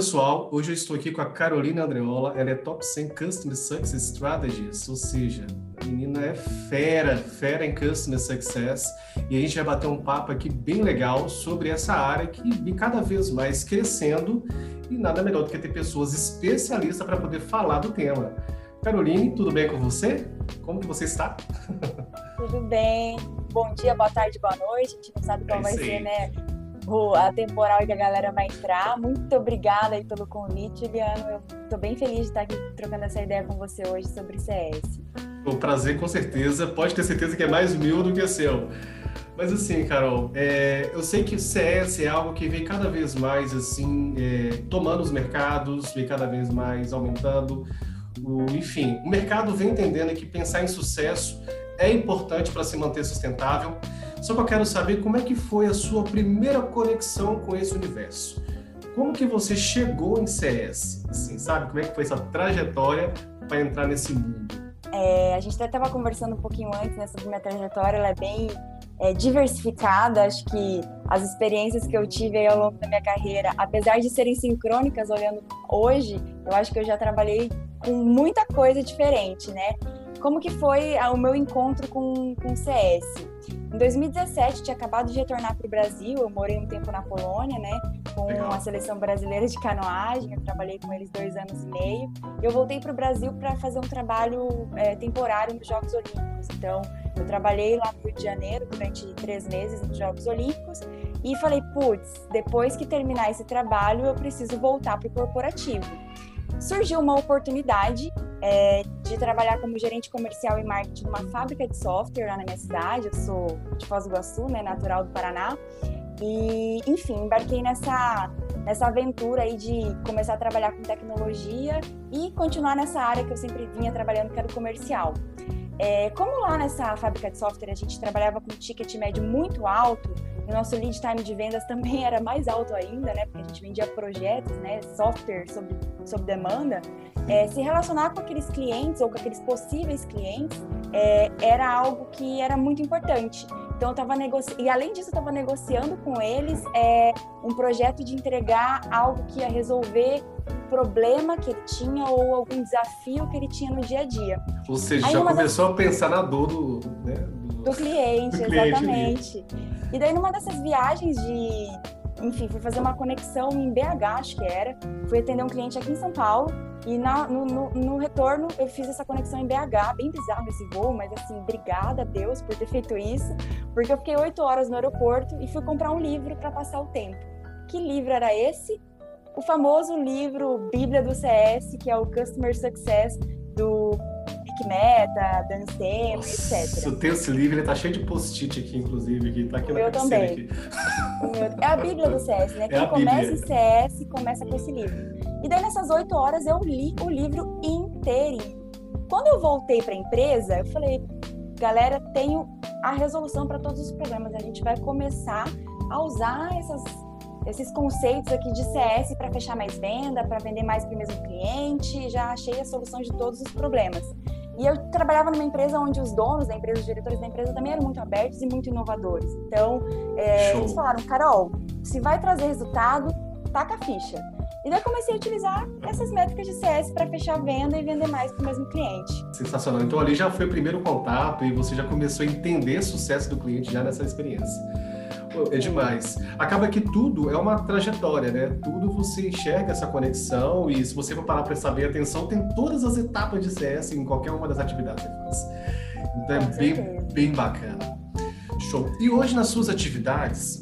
pessoal, hoje eu estou aqui com a Carolina Andreola, ela é Top 100 Customer Success Strategies, ou seja, menina é fera, fera em Customer Success, e a gente vai bater um papo aqui bem legal sobre essa área que vem cada vez mais crescendo, e nada melhor do que ter pessoas especialistas para poder falar do tema. Caroline, tudo bem com você? Como que você está? Tudo bem. Bom dia, boa tarde, boa noite. A gente não sabe qual é vai ser, né? a temporal que a galera vai entrar. Muito obrigada aí pelo convite, Juliano. Eu estou bem feliz de estar aqui trocando essa ideia com você hoje sobre CS. O prazer, com certeza. Pode ter certeza que é mais meu do que seu. Mas assim, Carol, é, eu sei que o CS é algo que vem cada vez mais assim é, tomando os mercados, vem cada vez mais aumentando. O, enfim, o mercado vem entendendo que pensar em sucesso é importante para se manter sustentável. Só que eu quero saber como é que foi a sua primeira conexão com esse universo. Como que você chegou em CS? Assim, sabe? Como é que foi essa trajetória para entrar nesse mundo? É, a gente até estava conversando um pouquinho antes, né, sobre minha trajetória, ela é bem é, diversificada. Acho que as experiências que eu tive ao longo da minha carreira, apesar de serem sincrônicas, olhando hoje, eu acho que eu já trabalhei com muita coisa diferente, né? Como que foi o meu encontro com, com o CS? Em 2017, tinha acabado de retornar para o Brasil, eu morei um tempo na Polônia, né, com Legal. a seleção brasileira de canoagem, eu trabalhei com eles dois anos e meio. Eu voltei para o Brasil para fazer um trabalho é, temporário nos Jogos Olímpicos. Então, eu trabalhei lá no Rio de Janeiro durante três meses nos Jogos Olímpicos e falei, putz, depois que terminar esse trabalho, eu preciso voltar para o corporativo surgiu uma oportunidade é, de trabalhar como gerente comercial e marketing numa fábrica de software lá na minha cidade. Eu sou de Foz do Iguaçu, né, natural do Paraná. E, enfim, embarquei nessa, nessa aventura aí de começar a trabalhar com tecnologia e continuar nessa área que eu sempre vinha trabalhando, que era o comercial. É, como lá nessa fábrica de software a gente trabalhava com ticket médio muito alto, o nosso lead time de vendas também era mais alto ainda, né? Porque a gente vendia projetos, né? Software sob, sob demanda. É, se relacionar com aqueles clientes ou com aqueles possíveis clientes é, era algo que era muito importante. Então, eu estava negociando, e além disso, eu estava negociando com eles é, um projeto de entregar algo que ia resolver problema que ele tinha ou algum desafio que ele tinha no dia a dia. Ou seja, Aí, já começou das... a pensar na dor do, né, do... do cliente, do exatamente. Cliente e daí, numa dessas viagens de. Enfim, fui fazer uma conexão em BH, acho que era. Fui atender um cliente aqui em São Paulo. E na, no, no, no, retorno, eu fiz essa conexão em BH. Bem bizarro esse voo, mas assim, obrigada a Deus por ter feito isso. Porque eu fiquei oito horas no aeroporto e fui comprar um livro para passar o tempo. Que livro era esse? O famoso livro Bíblia do CS, que é o Customer Success do Meta, Dan Stem, etc. Eu tenho esse livro, ele tá cheio de post-it aqui, inclusive, que tá aqui o na meu também. Meu... É a Bíblia do CS, né? É Quem começa em CS começa com esse livro. E daí, nessas oito horas, eu li o livro inteirinho. Quando eu voltei para a empresa, eu falei, galera, tenho a resolução para todos os problemas. A gente vai começar a usar essas esses conceitos aqui de CS para fechar mais venda, para vender mais para o mesmo cliente, já achei a solução de todos os problemas. E eu trabalhava numa empresa onde os donos da empresa, os diretores da empresa também eram muito abertos e muito inovadores. Então, é, eles falaram, Carol, se vai trazer resultado, taca a ficha. E daí eu comecei a utilizar essas métricas de CS para fechar a venda e vender mais para o mesmo cliente. Sensacional. Então ali já foi o primeiro contato e você já começou a entender o sucesso do cliente já nessa experiência é demais. Acaba que tudo é uma trajetória, né? Tudo você enxerga essa conexão e se você for parar para saber atenção, tem todas as etapas de CS em qualquer uma das atividades que faz. Então é bem, bem bacana. Show. E hoje nas suas atividades,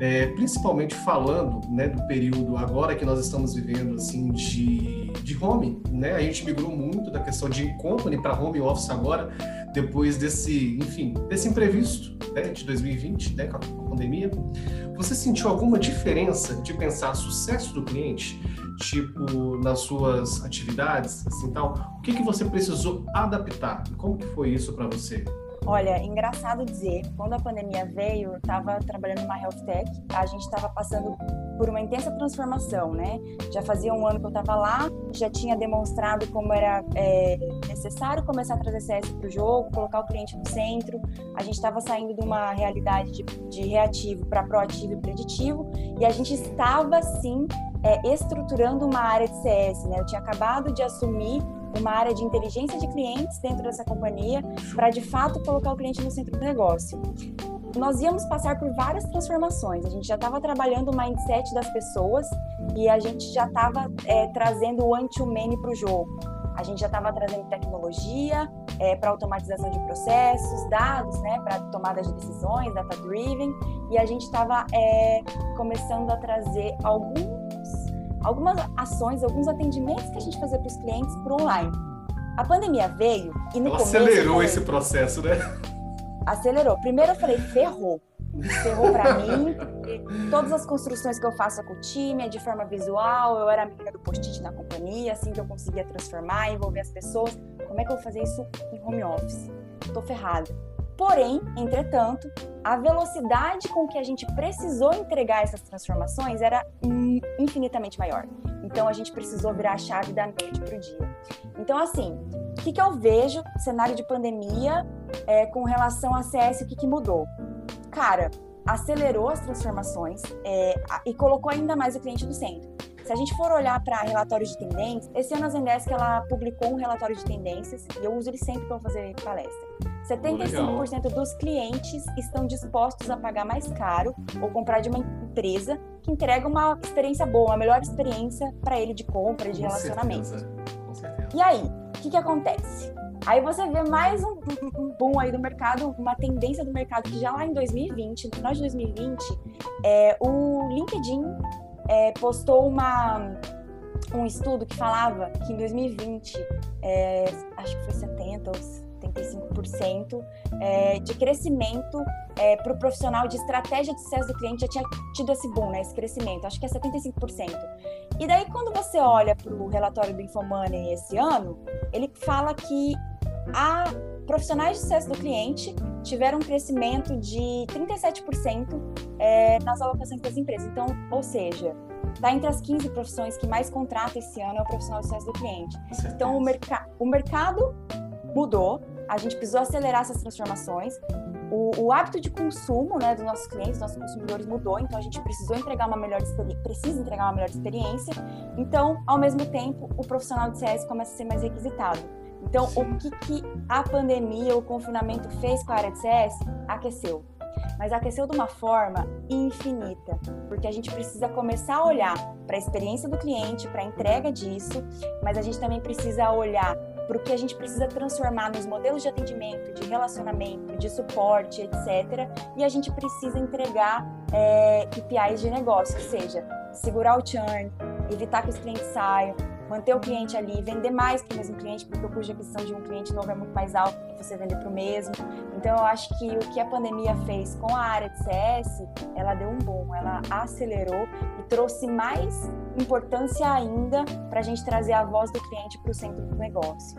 é, principalmente falando né, do período agora que nós estamos vivendo assim de, de home, né? A gente migrou muito da questão de company para home office agora, depois desse, enfim, desse imprevisto né, de 2020, né, com a pandemia. Você sentiu alguma diferença de pensar sucesso do cliente, tipo nas suas atividades, assim tal? O que que você precisou adaptar? Como que foi isso para você? Olha, engraçado dizer, quando a pandemia veio, eu estava trabalhando numa health tech, a gente estava passando por uma intensa transformação, né? Já fazia um ano que eu estava lá, já tinha demonstrado como era é, necessário começar a trazer CS para o jogo, colocar o cliente no centro. A gente estava saindo de uma realidade de, de reativo para proativo e preditivo, e a gente estava, sim, é, estruturando uma área de CS, né? Eu tinha acabado de assumir uma área de inteligência de clientes dentro dessa companhia para de fato colocar o cliente no centro do negócio. Nós íamos passar por várias transformações. A gente já estava trabalhando o mindset das pessoas e a gente já estava é, trazendo o anti-humane para o jogo. A gente já estava trazendo tecnologia é, para automatização de processos, dados, né, para tomada de decisões, data-driven, e a gente estava é, começando a trazer alguns algumas ações, alguns atendimentos que a gente fazia para os clientes por online. A pandemia veio e no Ela começo. Acelerou esse processo, né? Acelerou. Primeiro eu falei, ferrou. Ferrou para mim. Todas as construções que eu faço com o time é de forma visual. Eu era a menina do post-it na companhia, assim que eu conseguia transformar, envolver as pessoas. Como é que eu vou fazer isso em home office? Tô ferrada. Porém, entretanto, a velocidade com que a gente precisou entregar essas transformações era infinitamente maior. Então, a gente precisou virar a chave da noite para o dia. Então, assim, o que, que eu vejo cenário de pandemia é, com relação a CS, o que, que mudou? Cara, acelerou as transformações é, e colocou ainda mais o cliente no centro. Se a gente for olhar para relatórios de tendências, esse ano a Zendesk ela publicou um relatório de tendências e eu uso ele sempre para fazer palestra. 75% dos clientes estão dispostos a pagar mais caro ou comprar de uma empresa que entrega uma experiência boa, uma melhor experiência para ele de compra, de Com relacionamento. Certeza. Com certeza. E aí, o que, que acontece? Aí você vê mais um, boom aí do mercado, uma tendência do mercado que já lá em 2020, no final de 2020, é, o LinkedIn é, postou uma, um estudo que falava que em 2020, é, acho que foi 70 ou 75% é, de crescimento é, para o profissional de estratégia de sucesso do cliente já tinha tido esse boom, né, esse crescimento, acho que é 75%. E daí, quando você olha para o relatório do Infomoney esse ano, ele fala que a profissionais de sucesso do cliente tiveram um crescimento de 37% é, nas alocações das empresas. Então, ou seja, está entre as 15 profissões que mais contrata esse ano é o profissional de sucesso do cliente. Então, o, merc o mercado mudou, a gente precisou acelerar essas transformações. O, o, hábito de consumo né, dos nossos clientes, dos nossos consumidores mudou, então a gente precisou entregar uma melhor precisa entregar uma melhor experiência. Então, ao mesmo tempo, o profissional de CS começa a ser mais requisitado. Então, o que, que a pandemia, o confinamento fez com a área de CS? Aqueceu. Mas aqueceu de uma forma infinita, porque a gente precisa começar a olhar para a experiência do cliente, para a entrega disso, mas a gente também precisa olhar para o que a gente precisa transformar nos modelos de atendimento, de relacionamento, de suporte, etc. E a gente precisa entregar é, KPIs de negócio, ou seja, segurar o churn, evitar que os clientes saiam, manter o cliente ali, vender mais para o mesmo cliente, porque o custo de aquisição de um cliente novo é muito mais alto do que você vender para o mesmo. Então, eu acho que o que a pandemia fez com a área de CS, ela deu um boom, ela acelerou e trouxe mais importância ainda para a gente trazer a voz do cliente para o centro do negócio.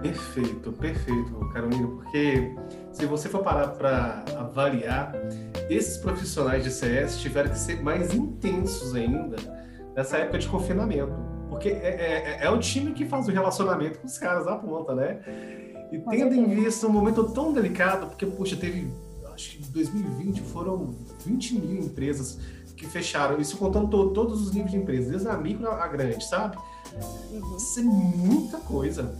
Perfeito, perfeito, Carolina, porque se você for parar para avaliar, esses profissionais de CS tiveram que ser mais intensos ainda nessa época de confinamento porque é, é, é, o time que faz o relacionamento com os caras na ponta, né? E tendo em vista um momento tão delicado, porque, puxa, teve, acho que em 2020 foram 20 mil empresas que fecharam, isso contando to todos os níveis de empresas, desde a micro a grande, sabe? Uhum. Isso é muita coisa.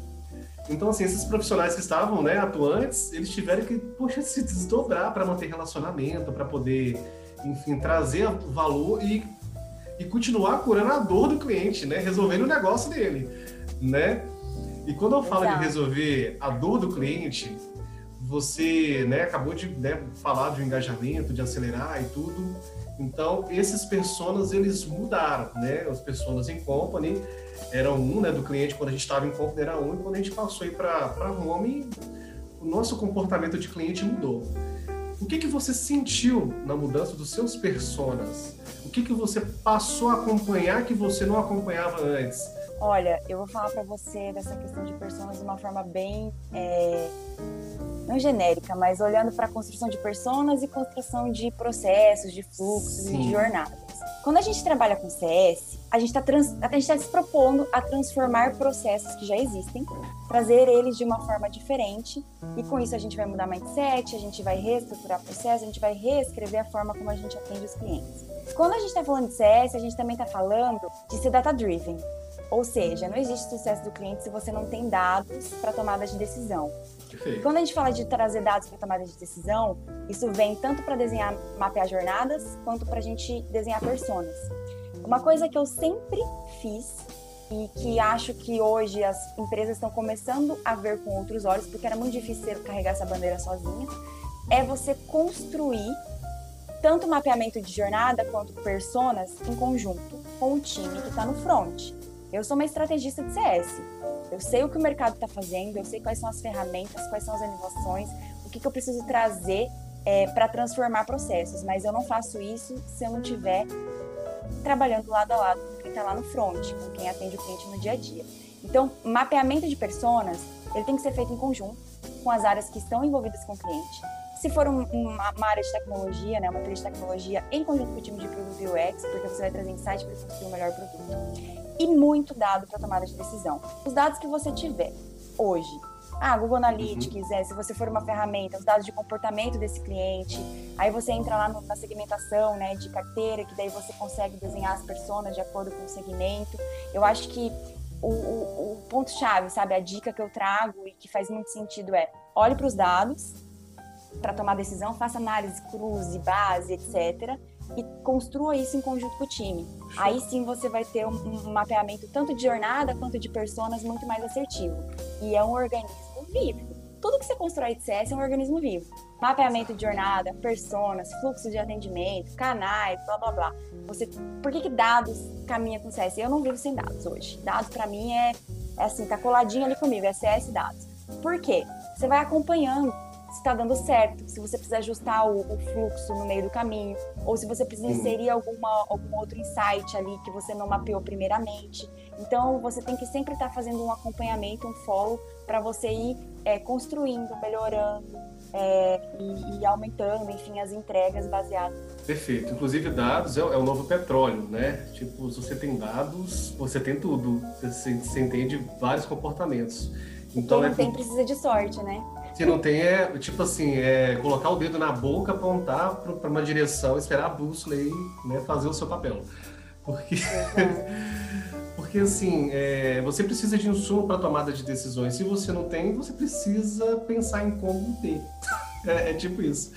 Então, assim, esses profissionais que estavam né, atuantes, eles tiveram que, poxa, se desdobrar para manter relacionamento, para poder, enfim, trazer valor e e continuar curando a dor do cliente, né? Resolvendo o negócio dele, né? E quando eu falo Exato. de resolver a dor do cliente, você né, acabou de né, falar de um engajamento, de acelerar e tudo. Então, esses personas, eles mudaram, né? As pessoas em company eram um, né? Do cliente, quando a gente estava em company era um, e quando a gente passou para home, o nosso comportamento de cliente mudou. O que, que você sentiu na mudança dos seus personas? O que, que você passou a acompanhar que você não acompanhava antes? Olha, eu vou falar para você dessa questão de personas de uma forma bem é, não genérica, mas olhando para a construção de personas e construção de processos, de fluxos Sim. e de jornadas. Quando a gente trabalha com CS, a gente está tá se propondo a transformar processos que já existem, trazer eles de uma forma diferente, e com isso a gente vai mudar mindset, a gente vai reestruturar processos, a gente vai reescrever a forma como a gente atende os clientes. Quando a gente está falando de CS, a gente também está falando de ser data-driven. Ou seja, não existe sucesso do cliente se você não tem dados para tomada de decisão. Perfeito. Quando a gente fala de trazer dados para tomada de decisão, isso vem tanto para desenhar, mapear jornadas, quanto para a gente desenhar personas. Uma coisa que eu sempre fiz e que acho que hoje as empresas estão começando a ver com outros olhos, porque era muito difícil carregar essa bandeira sozinha, é você construir tanto mapeamento de jornada quanto personas em conjunto com o time que está no front. Eu sou uma estrategista de CS. Eu sei o que o mercado está fazendo, eu sei quais são as ferramentas, quais são as inovações, o que, que eu preciso trazer é, para transformar processos, mas eu não faço isso se eu não estiver trabalhando lado a lado com quem está lá no front, com quem atende o cliente no dia a dia. Então, mapeamento de personas, ele tem que ser feito em conjunto com as áreas que estão envolvidas com o cliente. Se for um, uma, uma, área de tecnologia, né, uma trilha de tecnologia, em conjunto com o time de produto UX, porque você vai trazer insight para construir o melhor produto e muito dado para tomada de decisão. Os dados que você tiver hoje, ah, Google Analytics, uhum. é, se você for uma ferramenta, os dados de comportamento desse cliente, aí você entra lá no, na segmentação, né, de carteira, que daí você consegue desenhar as pessoas de acordo com o segmento. Eu acho que o, o, o ponto-chave, sabe, a dica que eu trago e que faz muito sentido é olhe para os dados para tomar decisão, faça análise, cruze, base, etc e construa isso em conjunto com o time. Aí sim você vai ter um, um, mapeamento tanto de jornada quanto de personas muito mais assertivo. E é um organismo vivo. Tudo que você constrói de CS é um organismo vivo. Mapeamento de jornada, personas, fluxo de atendimento, canais, blá blá blá. Você, por que, que dados caminha com CS? Eu não vivo sem dados hoje. Dados para mim é, é assim, tá coladinho ali comigo, é CS dados. Por quê? Você vai acompanhando se está dando certo, se você precisa ajustar o, o, fluxo no meio do caminho, ou se você precisa inserir alguma, algum outro insight ali que você não mapeou primeiramente. Então, você tem que sempre estar tá fazendo um acompanhamento, um follow, para você ir é, construindo, melhorando é, e, e, aumentando, enfim, as entregas baseadas. Perfeito. Inclusive, dados é, é, o novo petróleo, né? Tipo, se você tem dados, você tem tudo. Você, você entende vários comportamentos. Então, Quem não é... tem precisa de sorte, né? Se não tem, é tipo assim, é colocar o dedo na boca, apontar para uma direção, esperar a bússola e né, fazer o seu papel. Porque, porque assim, é, você precisa de insumo para tomada de decisões. Se você não tem, você precisa pensar em como ter. É, é tipo isso.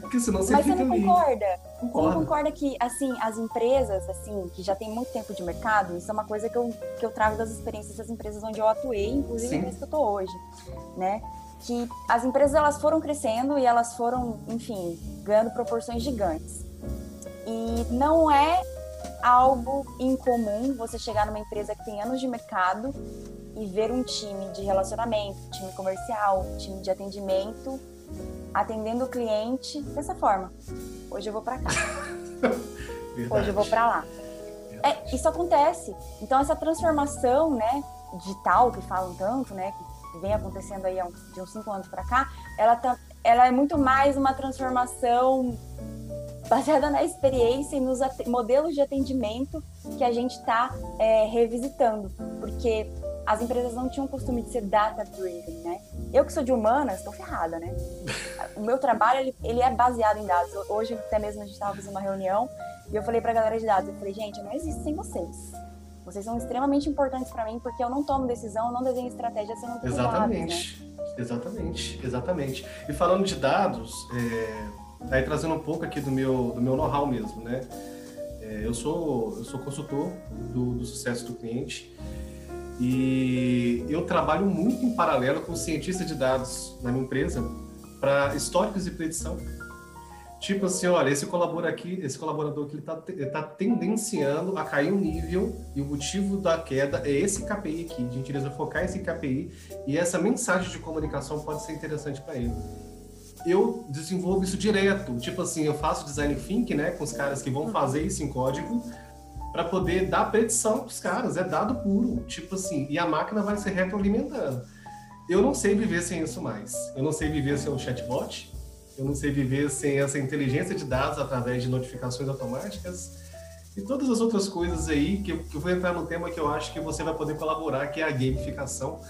Porque senão você Mas fica você não ali. concorda? Concordo. Você não concorda que, assim, as empresas, assim, que já tem muito tempo de mercado, isso é uma coisa que eu, que eu trago das experiências das empresas onde eu atuei, inclusive nesse que eu tô hoje, né? Que as empresas elas foram crescendo e elas foram, enfim, ganhando proporções gigantes. E não é algo incomum você chegar numa empresa que tem anos de mercado e ver um time de relacionamento, time comercial, time de atendimento atendendo o cliente dessa forma. Hoje eu vou para cá. Hoje eu vou para lá. É, isso acontece. Então essa transformação, né, digital que falam tanto, né, que vem acontecendo aí de uns cinco anos para cá, ela, tá, ela é muito mais uma transformação baseada na experiência e nos modelos de atendimento que a gente está é, revisitando, porque as empresas não tinham o costume de ser data-driven, né? Eu que sou de humanas, estou ferrada, né? O meu trabalho, ele, ele, é baseado em dados. Hoje, até mesmo, a gente estava fazendo uma reunião e eu falei para a galera de dados, eu falei, gente, não existo sem vocês. Vocês são extremamente importantes para mim porque eu não tomo decisão, eu não desenho estratégia se eu não tenho Exatamente. Dados, né? Exatamente, exatamente. E falando de dados, é, aí trazendo um pouco aqui do meu, do meu know-how mesmo, né? É, eu, sou, eu sou consultor do, do sucesso do cliente e eu trabalho muito em paralelo com cientista de dados na minha empresa para históricos e predição. Tipo assim, olha, esse colaborador aqui, esse colaborador aqui, ele está tá tendenciando a cair um nível e o motivo da queda é esse KPI aqui. A gente precisa focar esse KPI e essa mensagem de comunicação pode ser interessante para ele. Eu desenvolvo isso direto, tipo assim, eu faço design thinking, né, com os caras que vão fazer isso em código para poder dar predição para os caras, é dado puro, tipo assim, e a máquina vai se retroalimentando. Eu não sei viver sem isso mais. Eu não sei viver sem o chatbot, eu não sei viver sem essa inteligência de dados através de notificações automáticas e todas as outras coisas aí que que eu vou entrar no tema que eu acho que você vai poder colaborar, que é a gamificação.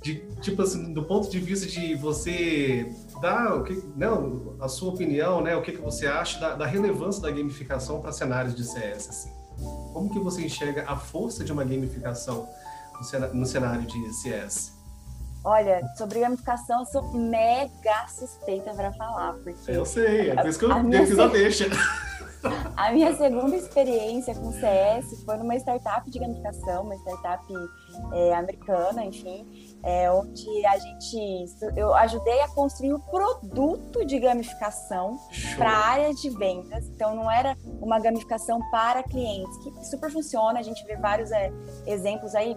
De, tipo assim, do ponto de vista de você dar o que, não, a sua opinião, né, o que, que você acha da, da relevância da gamificação para cenários de CS, assim. Como que você enxerga a força de uma gamificação no cenário de CS? Olha, sobre gamificação, eu sou mega suspeita para falar. Porque eu sei, é por isso que eu fiz a deixa. A minha segunda experiência com CS foi numa startup de gamificação, uma startup é, americana, enfim, é, onde a gente, eu ajudei a construir o produto de gamificação para a área de vendas. Então, não era uma gamificação para clientes, que super funciona. A gente vê vários é, exemplos aí.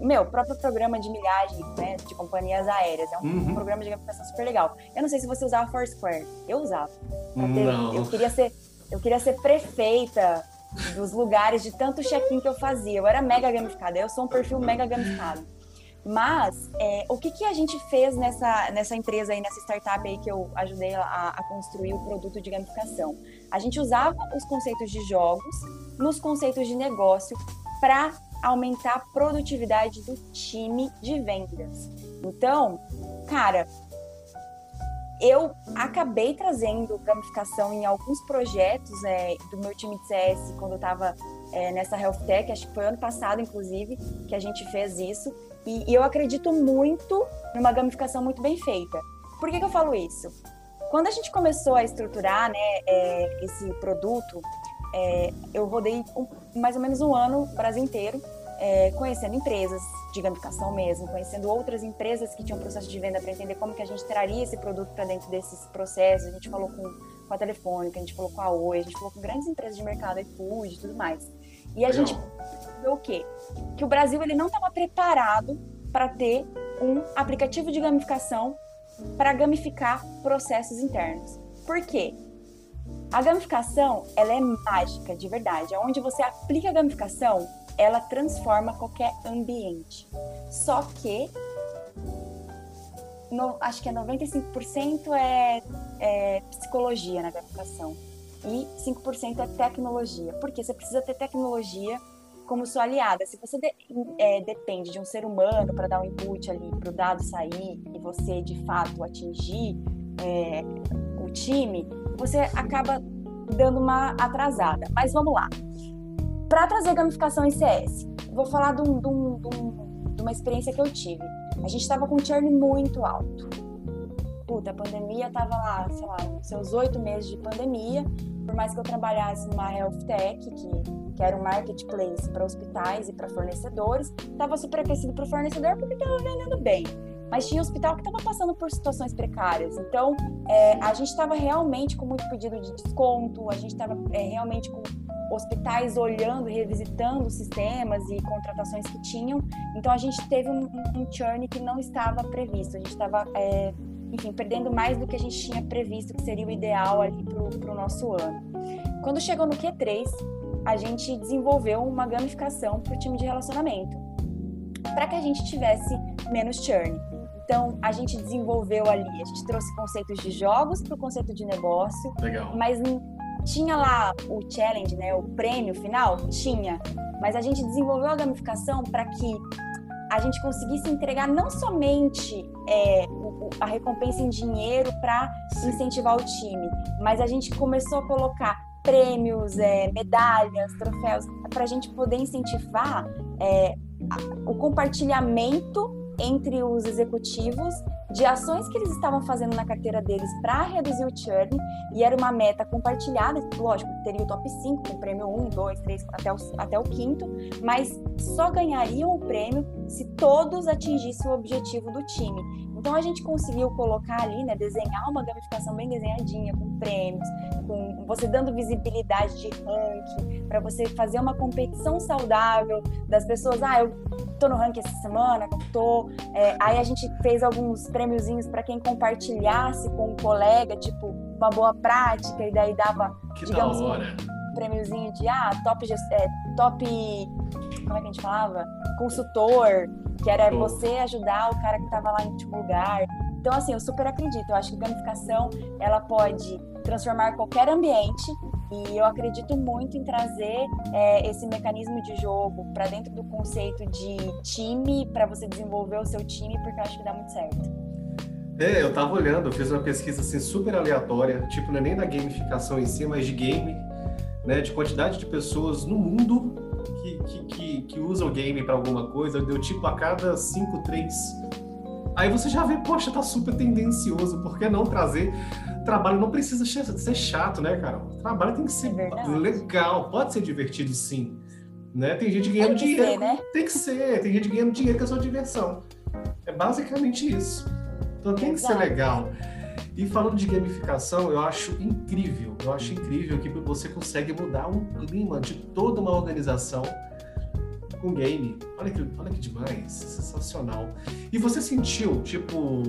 Meu, próprio programa de milhagem né, de companhias aéreas. É um uhum. programa de gamificação super legal. Eu não sei se você usava Foursquare. Eu usava. Não. Eu queria ser eu queria ser prefeita dos lugares de tanto check-in que eu fazia. Eu era mega gamificada. Eu sou um perfil mega gamificado. Mas é, o que, que a gente fez nessa, nessa empresa aí, nessa startup aí que eu ajudei a, a construir o produto de gamificação? A gente usava os conceitos de jogos nos conceitos de negócio para aumentar a produtividade do time de vendas. Então, cara, eu acabei trazendo gamificação em alguns projetos é, do meu time de CS quando eu estava é, nessa Health Tech, acho que foi ano passado, inclusive, que a gente fez isso. E, e eu acredito muito numa gamificação muito bem feita. Por que, que eu falo isso? Quando a gente começou a estruturar né, é, esse produto, é, eu rodei um, mais ou menos um ano, o Brasil inteiro, é, conhecendo empresas de gamificação mesmo, conhecendo outras empresas que tinham processo de venda para entender como que a gente traria esse produto para dentro desses processos. A gente falou com, com a Telefônica, a gente falou com a Oi, a gente falou com grandes empresas de mercado, iFood e tudo mais. E a Legal. gente viu o quê? Que o Brasil ele não estava preparado para ter um aplicativo de gamificação para gamificar processos internos. Por quê? A gamificação, ela é mágica, de verdade. Onde você aplica a gamificação, ela transforma qualquer ambiente. Só que no, acho que é 95% é, é psicologia na gamificação e 5% é tecnologia. Porque você precisa ter tecnologia como sua aliada. Se você de, é, depende de um ser humano para dar um input ali para o dado sair e você de fato atingir é, o time, você acaba dando uma atrasada. Mas vamos lá. Para trazer gamificação em CS, vou falar de, um, de, um, de, uma experiência que eu tive. A gente estava com um churn muito alto. Puta, a pandemia estava lá, sei lá, seus oito meses de pandemia. Mais que eu trabalhasse numa health tech, que, que era um marketplace para hospitais e para fornecedores, estava super aquecido para o fornecedor porque estava vendendo bem mas tinha hospital que estava passando por situações precárias. Então, é, a gente estava realmente com muito pedido de desconto, a gente estava é, realmente com hospitais olhando, revisitando sistemas e contratações que tinham. Então, a gente teve um, um churn que não estava previsto. A gente estava, é, enfim, perdendo mais do que a gente tinha previsto, que seria o ideal ali para o nosso ano. Quando chegou no Q3, a gente desenvolveu uma gamificação para o time de relacionamento, para que a gente tivesse menos churn. Então, a gente desenvolveu ali, a gente trouxe conceitos de jogos para o conceito de negócio. Legal. Mas tinha lá o challenge, né, o prêmio final? Tinha. Mas a gente desenvolveu a gamificação para que a gente conseguisse entregar não somente é, a recompensa em dinheiro para incentivar o time, mas a gente começou a colocar prêmios, é, medalhas, troféus, para a gente poder incentivar é, o compartilhamento entre os executivos de ações que eles estavam fazendo na carteira deles para reduzir o churn, e era uma meta compartilhada, lógico, teria o top 5, com prêmio 1, 2, 3, até o, até o quinto, mas só ganhariam o prêmio se todos atingissem o objetivo do time. Então a gente conseguiu colocar ali, né, desenhar uma gamificação bem desenhadinha, com prêmios, com você dando visibilidade de ranking, para você fazer uma competição saudável das pessoas. Ah, eu tô no ranking essa semana, não tô. É, aí a gente fez alguns prêmiozinhos para quem compartilhasse com um colega, tipo, uma boa prática, e daí dava, que digamos, hora. prêmiozinho de ah, top, é, top. Como é que a gente falava? Consultor, que era você ajudar o cara que estava lá em último lugar. Então, assim, eu super acredito. Eu acho que gamificação ela pode transformar qualquer ambiente e eu acredito muito em trazer é, esse mecanismo de jogo para dentro do conceito de time, para você desenvolver o seu time, porque eu acho que dá muito certo. É, eu tava olhando, eu fiz uma pesquisa assim super aleatória, tipo, não é nem da gamificação em si, mas de game, né? De quantidade de pessoas no mundo que, que, que, que usam game para alguma coisa, deu tipo a cada 5, 3. Aí você já vê, poxa, tá super tendencioso, por que não trazer? Trabalho não precisa ser chato, né, cara? O trabalho tem que ser é legal, pode ser divertido sim. Né? Tem gente ganhando tem dinheiro. Ser, né? Tem que ser, tem gente ganhando dinheiro com a sua diversão. É basicamente isso. Então tem que ser legal. E falando de gamificação, eu acho incrível, eu acho incrível que você consegue mudar um clima de toda uma organização com game. Olha que, olha que demais, sensacional. E você sentiu, tipo,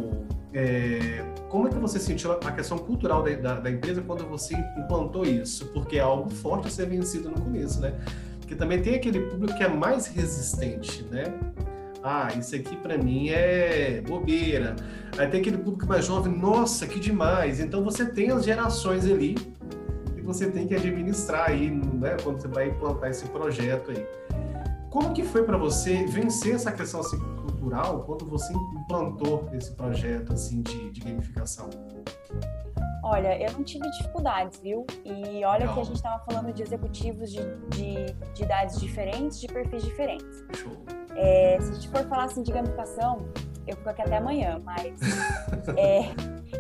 é, como é que você sentiu a questão cultural da, da, da, empresa quando você implantou isso? Porque é algo forte a ser vencido no começo, né? Porque também tem aquele público que é mais resistente, né? Ah, isso aqui para mim é bobeira. Aí tem aquele público mais jovem, nossa, que demais. Então você tem as gerações ali que você tem que administrar aí, né, quando você vai implantar esse projeto aí. Como que foi para você vencer essa questão assim, cultural quando você implantou esse projeto assim de, de gamificação? Olha, eu não tive dificuldades, viu? E olha não. que a gente estava falando de executivos de, de, de, idades diferentes, de perfis diferentes. Show. É, se a gente for falar assim de gamificação, eu fico aqui até amanhã, mas é,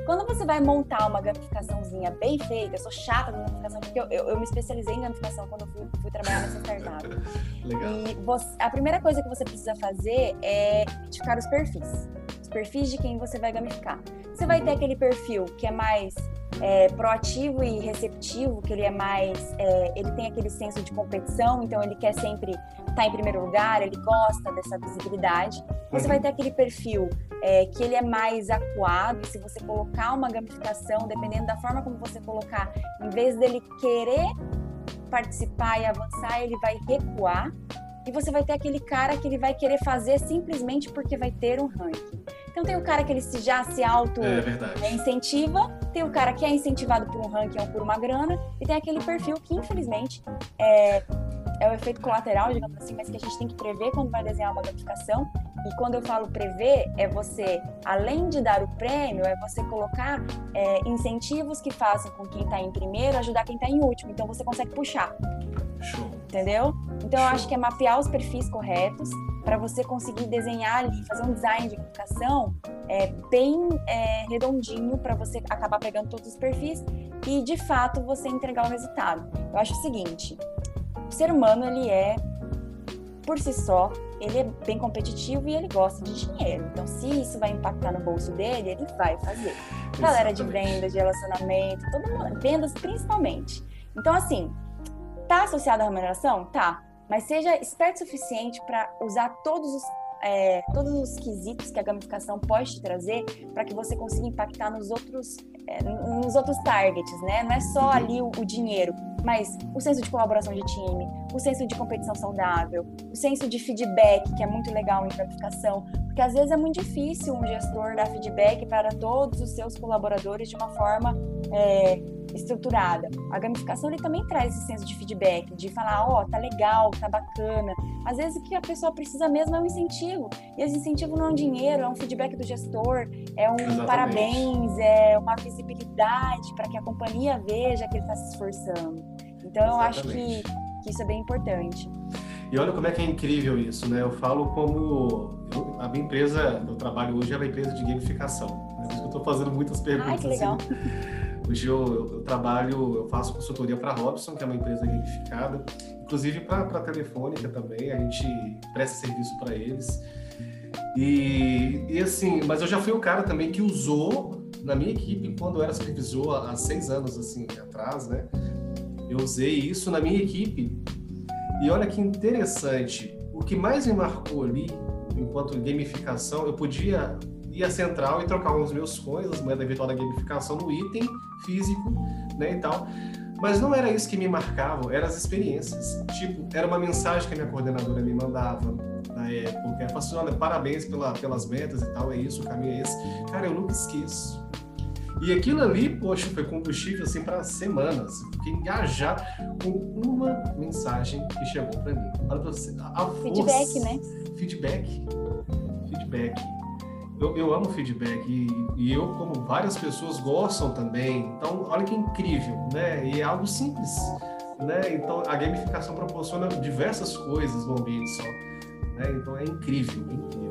quando você vai montar uma gamificaçãozinha bem feita, eu sou chata com gamificação, porque eu, eu, eu, me especializei em gamificação quando eu fui, fui trabalhar nessa startup. Legal. E você, a primeira coisa que você precisa fazer é identificar os perfis. Os perfis de quem você vai gamificar. Você vai ter aquele perfil que é mais é, proativo e receptivo, que ele é mais, é, ele tem aquele senso de competição, então ele quer sempre estar tá em primeiro lugar, ele gosta dessa visibilidade. Você vai ter aquele perfil é, que ele é mais acuado, se você colocar uma gamificação, dependendo da forma como você colocar, em vez dele querer participar e avançar, ele vai recuar. E você vai ter aquele cara que ele vai querer fazer simplesmente porque vai ter um ranking. Então tem o cara que ele já se auto é incentiva, tem o cara que é incentivado por um ranking ou por uma grana, e tem aquele perfil que infelizmente é, é o efeito colateral, digamos assim, mas que a gente tem que prever quando vai desenhar uma gamificação. E quando eu falo prever, é você, além de dar o prêmio, é você colocar é, incentivos que façam com quem está em primeiro ajudar quem está em último. Então você consegue puxar. Show. Entendeu? Então Show. eu acho que é mapear os perfis corretos para você conseguir desenhar ali, fazer um design de comunicação é, bem é, redondinho para você acabar pegando todos os perfis e de fato você entregar o resultado. Eu acho o seguinte: o ser humano ele é por si só ele é bem competitivo e ele gosta de dinheiro. Então, se isso vai impactar no bolso dele, ele vai fazer. Exatamente. Galera de vendas, de relacionamento, todo mundo, vendas principalmente. Então, assim, tá associado à remuneração? Tá mas seja esperto o suficiente para usar todos os, é, todos os quesitos que a gamificação pode te trazer para que você consiga impactar nos outros, é, nos outros targets, né? Não é só uhum. ali o, o dinheiro, mas o senso de colaboração de time, o senso de competição saudável, o senso de feedback, que é muito legal em gamificação, porque às vezes é muito difícil um gestor dar feedback para todos os seus colaboradores de uma forma é, estruturada. A gamificação ele também traz esse senso de feedback, de falar, ó, oh, tá legal, tá bacana. Às vezes o que a pessoa precisa mesmo é um incentivo. E esse incentivo não é um dinheiro, é um feedback do gestor, é um Exatamente. parabéns, é uma visibilidade para que a companhia veja que ele está se esforçando. Então eu acho que, que isso é bem importante. E olha como é que é incrível isso, né? Eu falo como eu, a minha empresa, eu trabalho hoje, é uma empresa de gamificação. Por isso que eu estou fazendo muitas perguntas. Ai, que legal. Assim. Hoje eu, eu, trabalho, eu faço consultoria para a Robson, que é uma empresa gamificada, inclusive para a Telefônica também, a gente presta serviço para eles. E, e assim, mas eu já fui o cara também que usou na minha equipe quando eu era supervisor há seis anos assim atrás, né? Eu usei isso na minha equipe e olha que interessante. O que mais me marcou ali, enquanto gamificação, eu podia ir à central e trocar os meus coins, as moedas virtual da gamificação, no item físico, né, e tal. Mas não era isso que me marcava, eram as experiências. Tipo, era uma mensagem que a minha coordenadora me mandava na época. Ela falou assim, olha, parabéns pela, pelas metas e tal, é isso, o caminho é esse. Cara, eu nunca esqueço. E aquilo ali, poxa, foi combustível assim para semanas. fiquei engajado com uma mensagem que chegou para mim. Pra você, a Feedback, né? Feedback. Feedback. Eu, eu amo feedback e, e, eu, como várias pessoas, gostam também. Então, olha que incrível, né? E é algo simples, né? Então, a gamificação proporciona diversas coisas no ambiente só. Né? Então, é incrível, é incrível.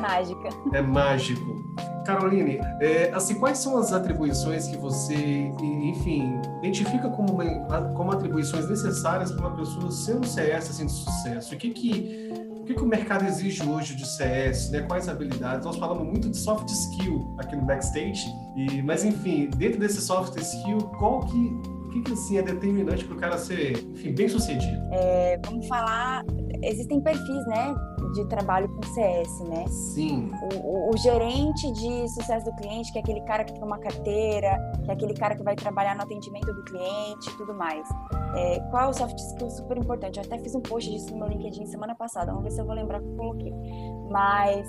É mágica. É mágico. Caroline, é, assim, quais são as atribuições que você, enfim, identifica como, uma, como atribuições necessárias para uma pessoa ser um CS assim, de sucesso? O que que, o que que o mercado exige hoje de CS? Né? Quais habilidades? Nós falamos muito de soft skill aqui no Backstage, e, mas enfim, dentro desse soft skill, qual que, o que, que assim, é determinante para o cara ser, enfim, bem sucedido? É, vamos falar, existem perfis, né? De trabalho com CS, né? Sim. O, o, o, gerente de sucesso do cliente, que é aquele cara que tem uma carteira, que é aquele cara que vai trabalhar no atendimento do cliente e tudo mais. É, qual é o soft skill super importante? Eu até fiz um post disso no meu LinkedIn semana passada, vamos ver se eu vou lembrar que eu coloquei. Mas,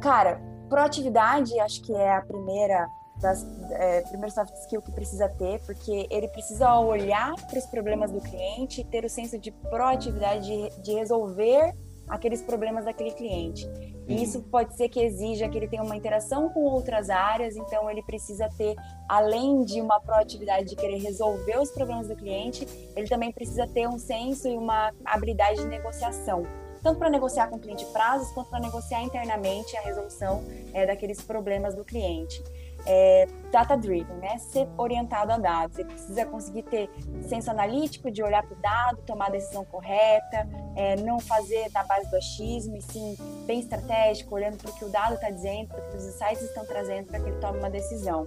cara, proatividade acho que é a primeira das é, primeiro soft skill que precisa ter, porque ele precisa olhar para os problemas do cliente, ter o senso de proatividade de, de resolver aqueles problemas daquele cliente. E isso pode ser que exija que ele tenha uma interação com outras áreas, então ele precisa ter, além de uma proatividade de querer resolver os problemas do cliente, ele também precisa ter um senso e uma habilidade de negociação. Tanto para negociar com o cliente prazos, quanto para negociar internamente a resolução é, daqueles problemas do cliente é, data-driven, né? Ser orientado a dados. Ele precisa conseguir ter senso analítico de olhar para o dado, tomar a decisão correta, é, não fazer na base do achismo, e sim bem estratégico, olhando para o que o dado está dizendo, para o que os insights estão trazendo para que ele tome uma decisão.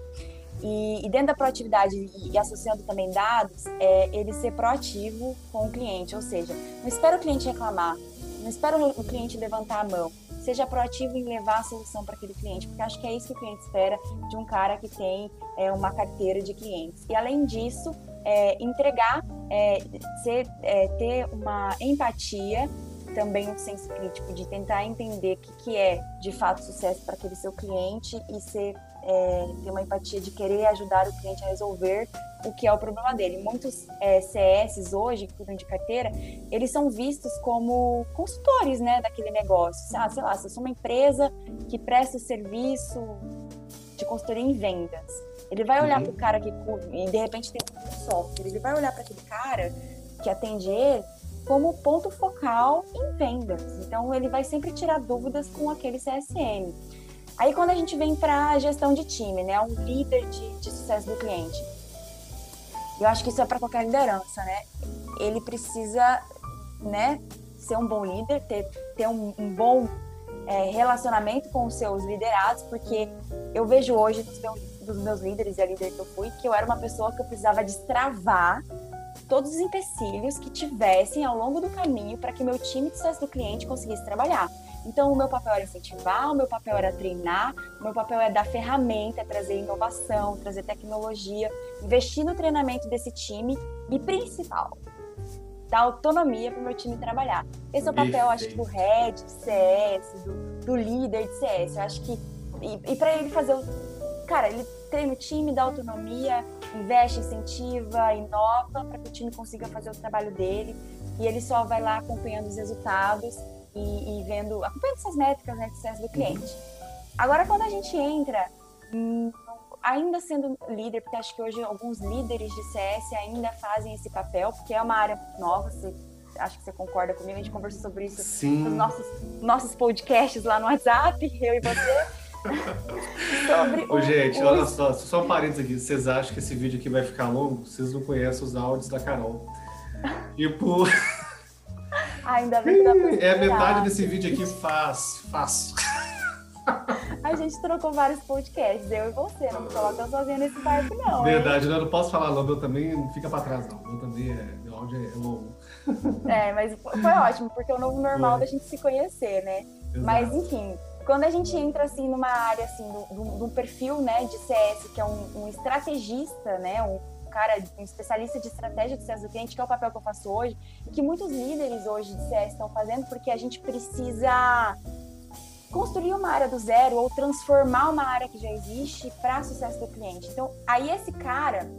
E, e, dentro da proatividade e, e associando também dados, é ele ser proativo com o cliente, ou seja, não espera o cliente reclamar, não espera o cliente levantar a mão, seja proativo em levar a solução para aquele cliente, porque acho que é isso que o cliente espera de um cara que tem é, uma carteira de clientes. E além disso, é, entregar, é, ser, é, ter uma empatia, também um senso crítico de tentar entender o que, que é de fato sucesso para aquele seu cliente e ser é, ter uma empatia de querer ajudar o cliente a resolver o que é o problema dele. Muitos é, CS hoje, que cuidam de carteira, eles são vistos como consultores né, daquele negócio. Ah, sei lá, se eu sou uma empresa que presta serviço de consultoria em vendas, ele vai olhar uhum. para o cara que e de repente tem um software, ele vai olhar para aquele cara que atende ele como ponto focal em vendas. Então ele vai sempre tirar dúvidas com aquele CSM. Aí quando a gente vem para a gestão de time, né, um líder de, de sucesso do cliente, eu acho que isso é para qualquer liderança, né? Ele precisa, né, ser um bom líder, ter, ter um, um bom é, relacionamento com os seus liderados, porque eu vejo hoje dos meus, dos meus líderes e a líder que eu fui, que eu era uma pessoa que eu precisava destravar todos os empecilhos que tivessem ao longo do caminho para que meu time de sucesso do cliente conseguisse trabalhar. Então, o meu papel era incentivar, o meu papel era treinar, o meu papel é dar ferramenta, é trazer inovação, trazer tecnologia, investir no treinamento desse time e, principal, dar autonomia para o meu time trabalhar. Esse é o papel, acho que, do head de CS, do, do líder de CS. Eu acho que. E, e para ele fazer o. Cara, ele treina o time, dá autonomia, investe, incentiva, inova para que o time consiga fazer o trabalho dele. E ele só vai lá acompanhando os resultados e, e vendo, acompanhando essas métricas né, de sucesso do cliente. Agora, quando a gente entra, hum, ainda sendo líder, porque acho que hoje alguns líderes de CS ainda fazem esse papel, porque é uma área nova, você, acho que você concorda comigo, a gente conversou sobre isso Sim. nos nossos, nossos podcasts lá no WhatsApp, eu e você. sobre Ô, gente, olha só, só um parênteses aqui. Vocês acham que esse vídeo aqui vai ficar longo? Vocês não conhecem os áudios da Carol. Tipo. Ainda bem que dá pra É metade desse vídeo aqui fácil, fácil. A gente trocou vários podcasts, eu e você, não me coloca sozinha nesse barco, não. Verdade, eu não posso falar não, meu também não fica pra trás, não. Meu também é, meu áudio é longo. É, mas foi ótimo, porque é o novo normal da gente se conhecer, né? Exato. Mas, enfim, quando a gente entra, assim, numa área, assim, de um perfil, né, de CS, que é um, um estrategista, né, um cara, um especialista de estratégia de sucesso do cliente, que é o papel que eu faço hoje, e que muitos líderes hoje de CS estão fazendo, porque a gente precisa construir uma área do zero ou transformar uma área que já existe para sucesso do cliente. Então, aí esse cara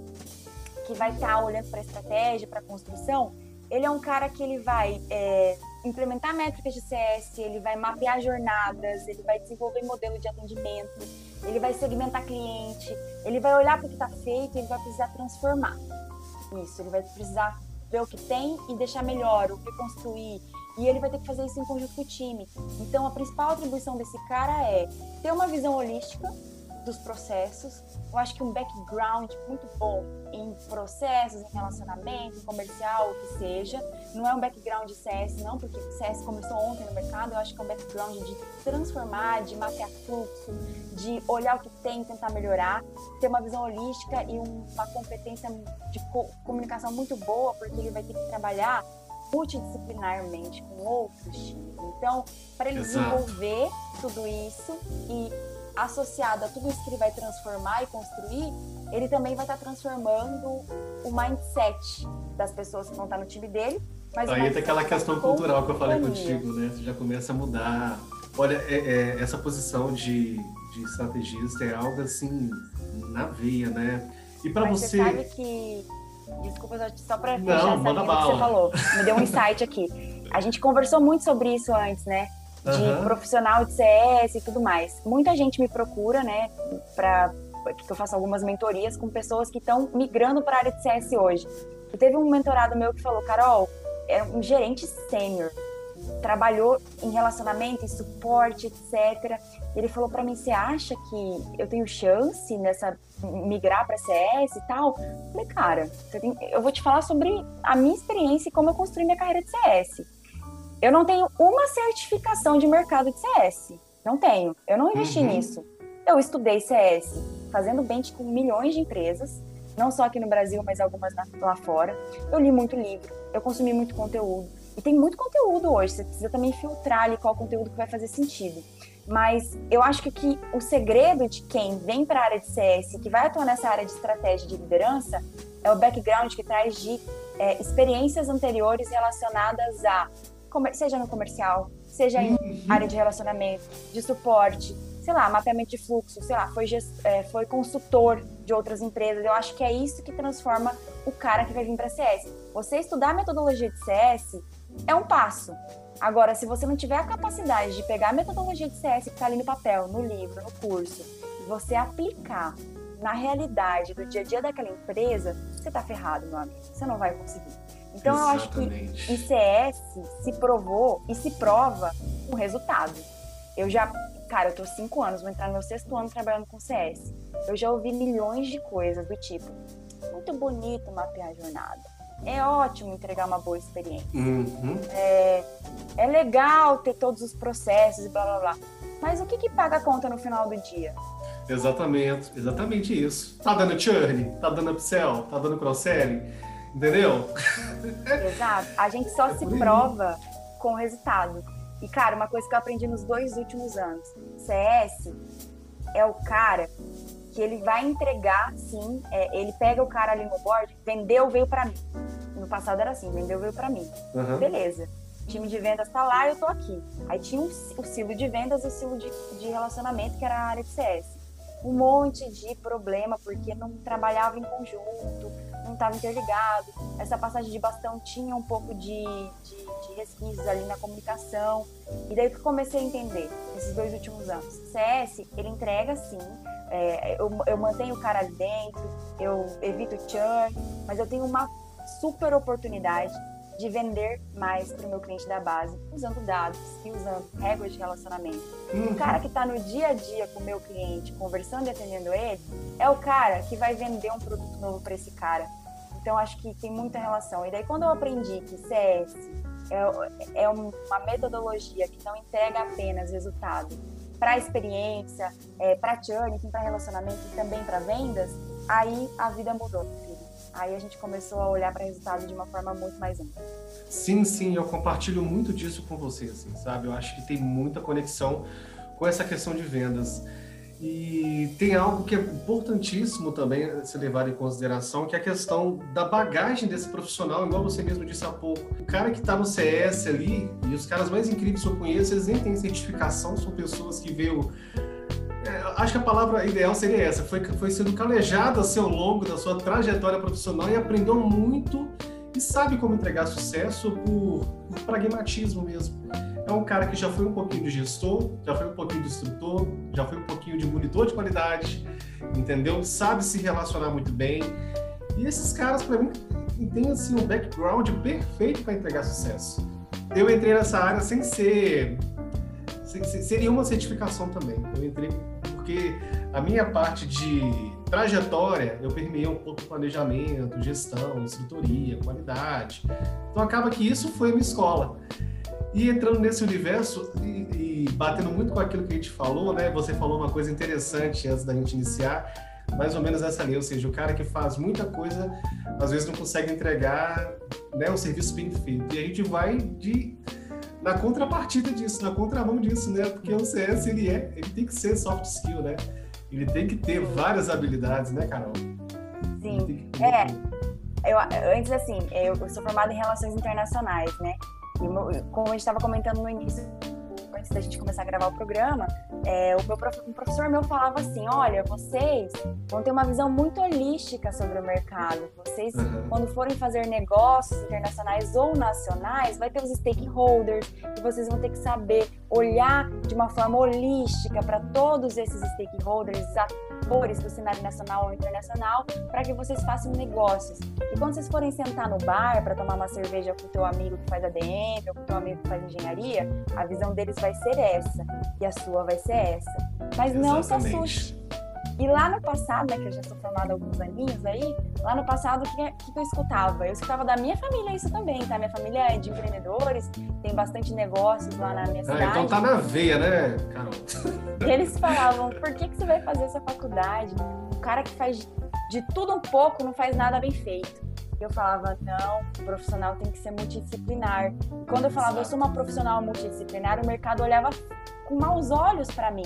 que vai estar tá olhando para estratégia, para construção, ele é um cara que ele vai é, implementar métricas de CS, ele vai mapear jornadas, ele vai desenvolver modelo de atendimento, ele vai segmentar cliente, ele vai olhar para o que está feito, ele vai precisar transformar isso, ele vai precisar ver o que tem e deixar melhor, o que construir, e ele vai ter que fazer isso em conjunto com o time. Então, a principal atribuição desse cara é ter uma visão holística dos processos. Eu acho que um background muito bom em processos, em relacionamento, em comercial, o que seja. Não é um background de CS, não, porque CS começou ontem no mercado. Eu acho que é um background de transformar, de mapear fluxo, de olhar o que tem e tentar melhorar. Ter uma visão holística e uma competência de comunicação muito boa, porque ele vai ter que trabalhar multidisciplinarmente com outros times. Então, para ele Exato. desenvolver tudo isso e associado a tudo isso que ele vai transformar e construir, ele também vai estar transformando o mindset das pessoas que vão estar no time dele. Mas Aí entra aquela questão cultural que eu falei contigo, né? Você já começa a mudar. Olha, é, é, essa posição de, de estrategista é algo assim na veia, né? E para você. Você sabe que Desculpa, só para fechar essa que você falou. Me deu um insight aqui. A gente conversou muito sobre isso antes, né? De uhum. profissional de CS e tudo mais. Muita gente me procura, né? Pra, que eu faço algumas mentorias com pessoas que estão migrando para a área de CS hoje. E teve um mentorado meu que falou, Carol, é um gerente sênior trabalhou em relacionamento, em suporte, etc. Ele falou para mim: "Você acha que eu tenho chance nessa migrar para CS e tal?" Eu falei: "Cara, tem, eu vou te falar sobre a minha experiência e como eu construí minha carreira de CS. Eu não tenho uma certificação de mercado de CS. Não tenho. Eu não investi uhum. nisso. Eu estudei CS, fazendo bench com milhões de empresas, não só aqui no Brasil, mas algumas lá fora. Eu li muito livro, eu consumi muito conteúdo. E tem muito conteúdo hoje, você precisa também filtrar ali qual conteúdo que vai fazer sentido. Mas eu acho que, que o segredo de quem vem para a área de CS, que vai atuar nessa área de estratégia de liderança, é o background que traz de é, experiências anteriores relacionadas a, seja no comercial, seja em uhum. área de relacionamento, de suporte, sei lá, mapeamento de fluxo, sei lá, foi, é, foi consultor de outras empresas. Eu acho que é isso que transforma o cara que vai vir para CS. Você estudar a metodologia de CS é um passo. Agora, se você não tiver a capacidade de pegar a metodologia de CS que está ali no papel, no livro, no curso, e você aplicar na realidade do dia a dia daquela empresa, você está ferrado, meu amigo. Você não vai conseguir. Então, Exatamente. eu acho que em CS se provou e se prova um resultado. Eu já, cara, eu tô cinco anos, vou entrar no meu sexto ano trabalhando com CS. Eu já ouvi milhões de coisas do tipo, muito bonito mapear a jornada é ótimo entregar uma boa experiência. Uhum. É, é legal ter todos os processos e blá blá blá. Mas o que, que paga a conta no final do dia? Exatamente, exatamente isso. Tá dando churn, tá dando upsell, tá dando cross-selling, entendeu? Exato. A gente só é se prova com o resultado. E, cara, uma coisa que eu aprendi nos dois últimos anos: CS é o cara que ele vai entregar, sim, é, ele pega o cara ali no board, vendeu, veio para mim. No passado era assim, vendeu, veio para mim. Uhum. Beleza. O time de vendas tá lá, eu tô aqui. Aí tinha um, o silo de vendas e o silo de, de relacionamento, que era a área de CS. Um monte de problema, porque não trabalhava em conjunto, não estava interligado. Essa passagem de bastão tinha um pouco de, de, de resquícios ali na comunicação. E daí que comecei a entender, esses dois últimos anos. CS, ele entrega sim, é, eu, eu mantenho o cara ali dentro, eu evito churn, mas eu tenho uma super oportunidade de vender mais para o meu cliente da base, usando dados e usando regras de relacionamento. Uhum. O cara que está no dia a dia com o meu cliente, conversando e atendendo ele, é o cara que vai vender um produto novo para esse cara. Então, acho que tem muita relação. E daí, quando eu aprendi que CS é, é uma metodologia que não entrega apenas resultado, para experiência, é, para churn, para relacionamento e também para vendas, aí a vida mudou. Aí a gente começou a olhar para resultado de uma forma muito mais ampla. Sim, sim, eu compartilho muito disso com você, assim, sabe? Eu acho que tem muita conexão com essa questão de vendas. E tem algo que é importantíssimo também ser levado em consideração, que é a questão da bagagem desse profissional, igual você mesmo disse há pouco. O cara que está no CS ali, e os caras mais incríveis que eu conheço, eles nem têm certificação, são pessoas que veio é, acho que a palavra ideal seria essa, foi, foi sendo calejado ao longo da sua trajetória profissional e aprendeu muito e sabe como entregar sucesso por, por pragmatismo mesmo. É um cara que já foi um pouquinho de gestor, já foi um pouquinho de instrutor, já foi um pouquinho de monitor de qualidade, entendeu? Sabe se relacionar muito bem. E esses caras, para mim, têm assim, um background perfeito para entregar sucesso. Eu entrei nessa área sem ser. Seria uma certificação também. Eu entrei porque a minha parte de trajetória, eu permeei um pouco planejamento, gestão, instrutoria, qualidade. Então acaba que isso foi a minha escola. E entrando nesse universo e, e, batendo muito com aquilo que a gente falou, né? Você falou uma coisa interessante antes da gente iniciar, mais ou menos essa linha, ou seja, o cara que faz muita coisa, às vezes não consegue entregar né, um serviço bem feito. E a gente vai de na contrapartida disso, na contramão disso, né? Porque o CS ele é, ele tem que ser soft skill, né? Ele tem que ter várias habilidades, né, Carol? Sim. É. Eu, antes assim, eu sou formada em relações internacionais, né? E como a gente estava comentando no início, antes da gente começar a gravar o programa, é, o meu prof, um professor meu falava assim: olha, vocês vão ter uma visão muito holística sobre o mercado. Vocês, uhum. quando forem fazer negócios internacionais ou nacionais, vai ter os stakeholders e vocês vão ter que saber olhar de uma forma holística para todos esses stakeholders, atores do cenário nacional ou internacional, para que vocês façam negócios. E quando vocês forem sentar no bar para tomar uma cerveja com o teu amigo que faz ADM ou com o teu amigo que faz engenharia, a visão deles vai ser essa e a sua vai ser essa. Mas não se assuste. E lá no passado, né, que eu já sou formada há alguns aninhos aí, lá no passado, o que, que, eu escutava? Eu escutava da minha família isso também, tá? Minha família é de empreendedores, tem bastante negócios lá na minha cidade. Ah, então tá na veia, né, Carol? E eles falavam, por que, que você vai fazer essa faculdade? O cara que faz de tudo um pouco não faz nada bem feito. Eu falava, não, o profissional tem que ser multidisciplinar. E quando eu falava, eu sou uma profissional multidisciplinar, o mercado olhava com maus olhos para mim.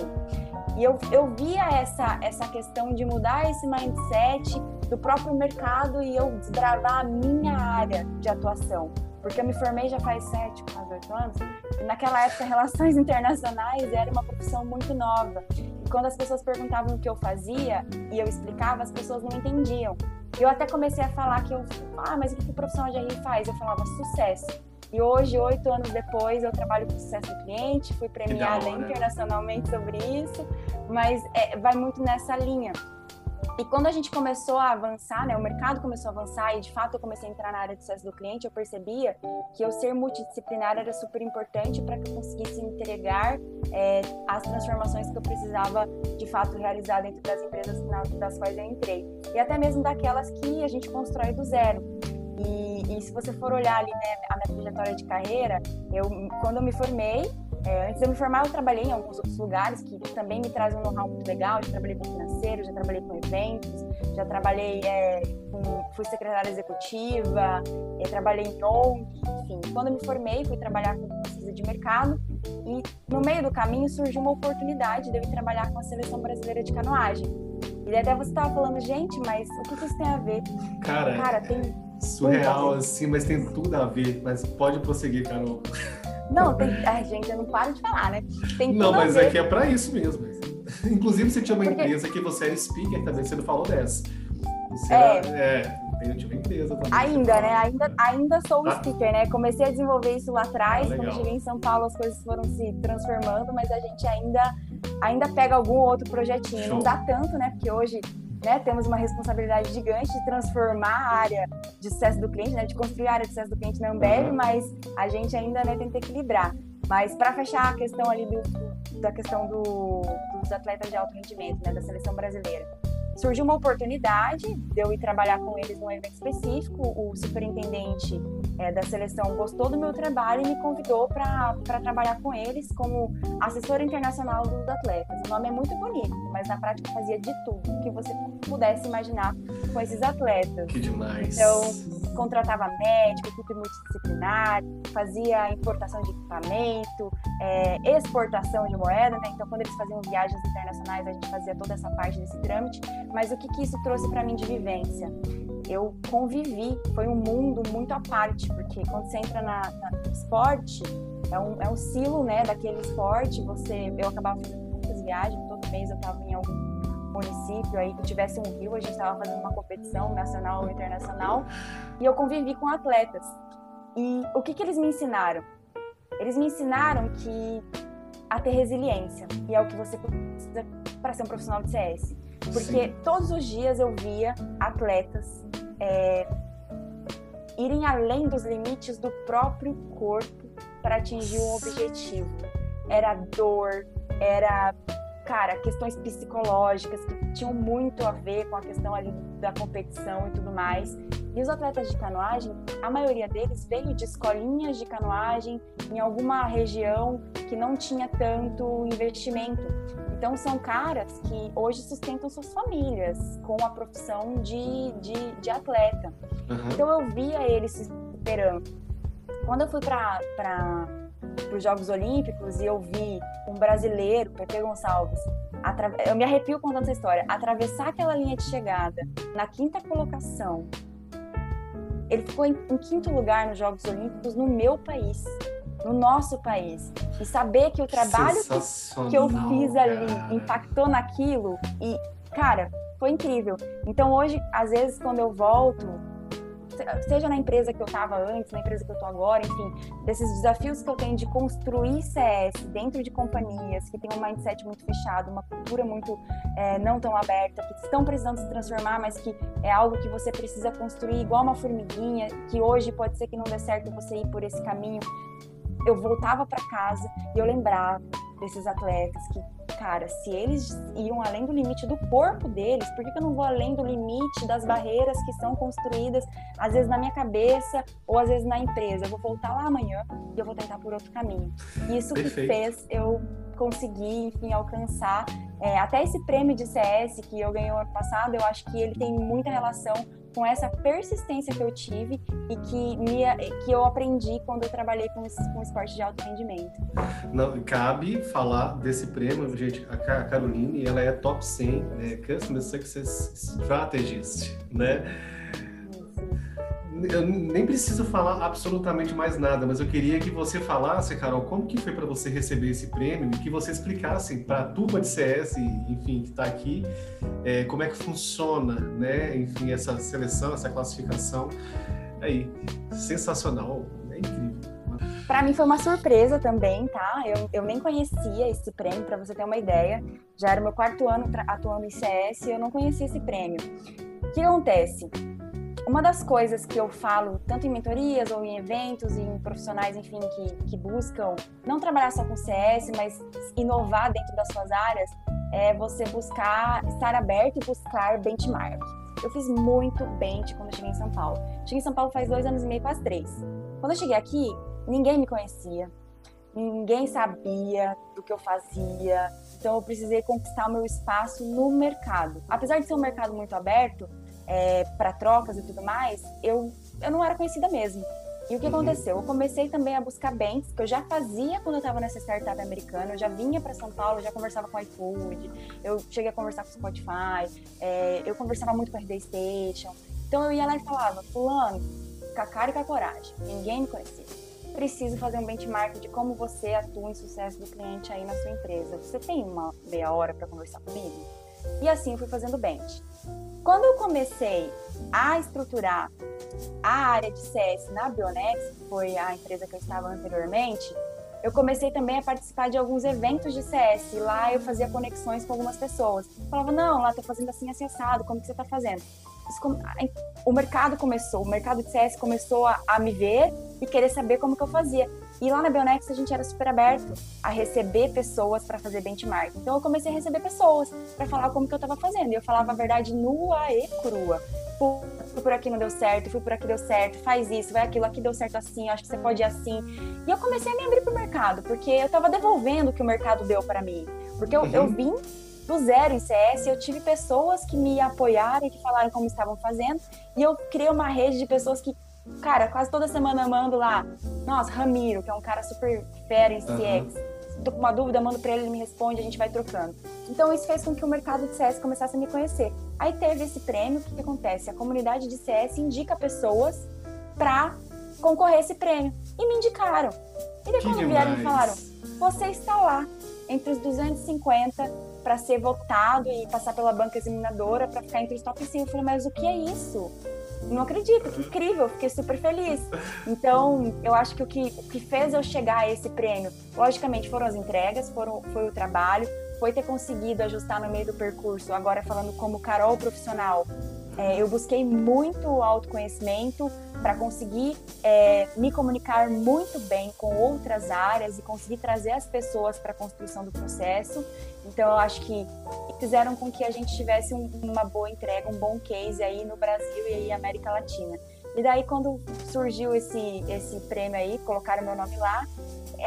E eu, eu via essa, essa questão de mudar esse mindset do próprio mercado e eu desbravar a minha área de atuação. Porque eu me formei já faz sete, quase oito anos, e naquela época relações internacionais era uma profissão muito nova. E quando as pessoas perguntavam o que eu fazia e eu explicava, as pessoas não entendiam. Eu até comecei a falar que eu, ah, mas o que o profissional de RI faz? Eu falava sucesso. E hoje, oito anos depois, eu trabalho com sucesso do cliente, fui premiada internacionalmente sobre isso, mas é, vai muito nessa linha. E quando a gente começou a avançar, né, o mercado começou a avançar e de fato eu comecei a entrar na área de sucesso do cliente, eu percebia que eu ser multidisciplinar era super importante para que eu conseguisse entregar é, as transformações que eu precisava de fato realizar dentro das empresas das quais eu entrei. E até mesmo daquelas que a gente constrói do zero. E, e se você for olhar ali né, a minha trajetória de carreira, eu, quando eu me formei, é, antes de eu me formar, eu trabalhei em alguns outros lugares que também me trazem um know-how muito legal. Já trabalhei com financeiro, já trabalhei com eventos, já trabalhei é, com, fui secretária executiva, é, trabalhei em ONG, enfim. Quando eu me formei, fui trabalhar com pesquisa de mercado e no meio do caminho surgiu uma oportunidade de eu ir trabalhar com a seleção brasileira de canoagem. E até você estava falando, gente, mas o que isso tem a ver? Cara, Cara tem surreal assim, mas tem tudo a ver. Mas pode prosseguir, Carol. Não, tem. Ai, gente, eu não paro de falar, né? Tem não, mas é que é para isso mesmo. Inclusive, você tinha uma Porque... empresa que você era speaker também, você não falou dessa. Você é. Era, é, uma empresa também. Ainda, né? Ainda, ainda sou ah. speaker, né? Comecei a desenvolver isso lá atrás. Ah, quando cheguei em São Paulo, as coisas foram se transformando, mas a gente ainda, ainda pega algum outro projetinho. Show. Não dá tanto, né? Porque hoje né, temos uma responsabilidade gigante de transformar a área de sucesso do cliente, né, de construir a área de sucesso do cliente na Ambev, uhum. mas a gente ainda né, tenta equilibrar. Mas para fechar a questão ali do, da questão do, dos atletas de alto rendimento, né, da seleção brasileira. Surgiu uma oportunidade de eu ir trabalhar com eles num evento específico. O superintendente é, da seleção gostou do meu trabalho e me convidou para trabalhar com eles como assessora internacional dos atletas. O nome é muito bonito, mas na prática fazia de tudo que você pudesse imaginar com esses atletas. Que demais! Então, contratava médico, equipe multidisciplinar, fazia importação de equipamento, é, exportação de moeda, né? Então, quando eles faziam viagens internacionais, a gente fazia toda essa parte desse trâmite. Mas o que, que isso trouxe para mim de vivência? Eu convivi, foi um mundo muito à parte, porque quando você entra na, na esporte, é um, é um silo, né, daquele esporte. Você, eu acabava fazendo muitas viagens, todo mês eu estava em algum município aí que tivesse um rio, a gente estava fazendo uma competição nacional ou internacional, e eu convivi com atletas. E o que, que eles me ensinaram? Eles me ensinaram que a ter resiliência, e é o que você precisa para ser um profissional de CS. Porque Sim. todos os dias eu via atletas é, irem além dos limites do próprio corpo para atingir um objetivo. Era dor, era cara, questões psicológicas que tinham muito a ver com a questão ali da competição e tudo mais. E os atletas de canoagem, a maioria deles veio de escolinhas de canoagem em alguma região que não tinha tanto investimento. Então, são caras que hoje sustentam suas famílias com a profissão de, de, de atleta. Uhum. Então, eu via eles se superando. Quando eu fui para para os Jogos Olímpicos e eu vi um brasileiro, Pepe Gonçalves, eu me arrepio contando essa história, atravessar aquela linha de chegada na quinta colocação. Ele ficou em, em quinto lugar nos Jogos Olímpicos no meu país, no nosso país. E saber que o trabalho que, que eu fiz ali cara. impactou naquilo e, cara, foi incrível. Então hoje, às vezes, quando eu volto seja na empresa que eu estava antes, na empresa que eu estou agora, enfim, desses desafios que eu tenho de construir CS dentro de companhias que têm um mindset muito fechado, uma cultura muito é, não tão aberta, que estão precisando se transformar, mas que é algo que você precisa construir igual uma formiguinha, que hoje pode ser que não dê certo você ir por esse caminho. Eu voltava para casa e eu lembrava desses atletas que cara, se eles iam além do limite do corpo deles, por que, que eu não vou além do limite das barreiras que são construídas, às vezes na minha cabeça ou às vezes na empresa? Eu vou voltar lá amanhã e eu vou tentar por outro caminho. Isso Perfeito. que fez eu conseguir, enfim, alcançar é, até esse prêmio de CS que eu ganhei ano passado, eu acho que ele tem muita relação com essa persistência que eu tive e que, me, que eu aprendi quando eu trabalhei com, com esporte de alto rendimento. Não, cabe falar desse prêmio, gente, a Caroline, ela é top 100 né, Customer Success Strategist, né? Eu nem preciso falar absolutamente mais nada, mas eu queria que você falasse, Carol, como que foi para você receber esse prêmio e que você explicasse para a turma de CS, enfim, que está aqui, é, como é que funciona, né? Enfim, essa seleção, essa classificação. Aí, sensacional, é incrível. Para mim foi uma surpresa também, tá? Eu, eu nem conhecia esse prêmio, para você ter uma ideia. Já era meu quarto ano atuando em CS e eu não conhecia esse prêmio. O que acontece? Uma das coisas que eu falo, tanto em mentorias ou em eventos, em profissionais, enfim, que, que buscam não trabalhar só com CS, mas inovar dentro das suas áreas, é você buscar, estar aberto e buscar benchmark. Eu fiz muito bench quando eu cheguei em São Paulo. Cheguei em São Paulo faz dois anos e meio, quase três. Quando eu cheguei aqui, ninguém me conhecia, ninguém sabia do que eu fazia, então eu precisei conquistar o meu espaço no mercado. Apesar de ser um mercado muito aberto, é, para trocas e tudo mais, eu, eu não era conhecida mesmo. E o que uhum. aconteceu? Eu comecei também a buscar bens que eu já fazia quando eu estava nessa startup americana. Eu já vinha para São Paulo, já conversava com iFood, eu cheguei a conversar com o Spotify, é, eu conversava muito com a RD Station. Então eu ia lá e falava, fulano, com a cara e com a coragem, ninguém me conhecia. Preciso fazer um benchmark de como você atua em sucesso do cliente aí na sua empresa. Você tem uma meia hora para conversar comigo? E assim eu fui fazendo bench. Quando eu comecei a estruturar a área de CS na Bionex, que foi a empresa que eu estava anteriormente, eu comecei também a participar de alguns eventos de CS. Lá eu fazia conexões com algumas pessoas. Eu falava, não, lá tô fazendo assim, assim, assado, como que você tá fazendo? o mercado começou, o mercado de CS começou a, a, me ver e querer saber como que eu fazia. E lá na Bionex a gente era super aberto a receber pessoas para fazer benchmark. Então eu comecei a receber pessoas para falar como que eu estava fazendo. E eu falava a verdade nua e crua. Fui por aqui não deu certo, fui por aqui deu certo, faz isso, vai aquilo, aqui deu certo assim, acho que você pode ir assim. E eu comecei a me abrir pro mercado, porque eu estava devolvendo o que o mercado deu para mim. Porque eu, uhum. eu vim do zero em CS, eu tive pessoas que me apoiaram e que falaram como estavam fazendo, e eu criei uma rede de pessoas que, cara, quase toda semana eu mando lá, nossa, Ramiro, que é um cara super fera em CX, uhum. tô com uma dúvida, mando para ele, ele me responde, a gente vai trocando. Então isso fez com que o mercado de CS começasse a me conhecer. Aí teve esse prêmio, o que, que acontece? A comunidade de CS indica pessoas para concorrer a esse prêmio. E me indicaram. E daí quando vieram e falaram, você está lá, entre os 250 para ser votado e passar pela banca examinadora para ficar entre os top 5. Eu falei, mas o que é isso? Não acredito, que incrível, fiquei super feliz. Então, eu acho que o que, o que fez eu chegar a esse prêmio, logicamente, foram as entregas, foram, foi o trabalho, foi ter conseguido ajustar no meio do percurso, agora falando como Carol profissional, é, eu busquei muito autoconhecimento para conseguir é, me comunicar muito bem com outras áreas e conseguir trazer as pessoas para a construção do processo. Então, eu acho que fizeram com que a gente tivesse um, uma boa entrega, um bom case aí no Brasil e aí América Latina. E daí, quando surgiu esse, esse prêmio aí, colocaram meu nome lá,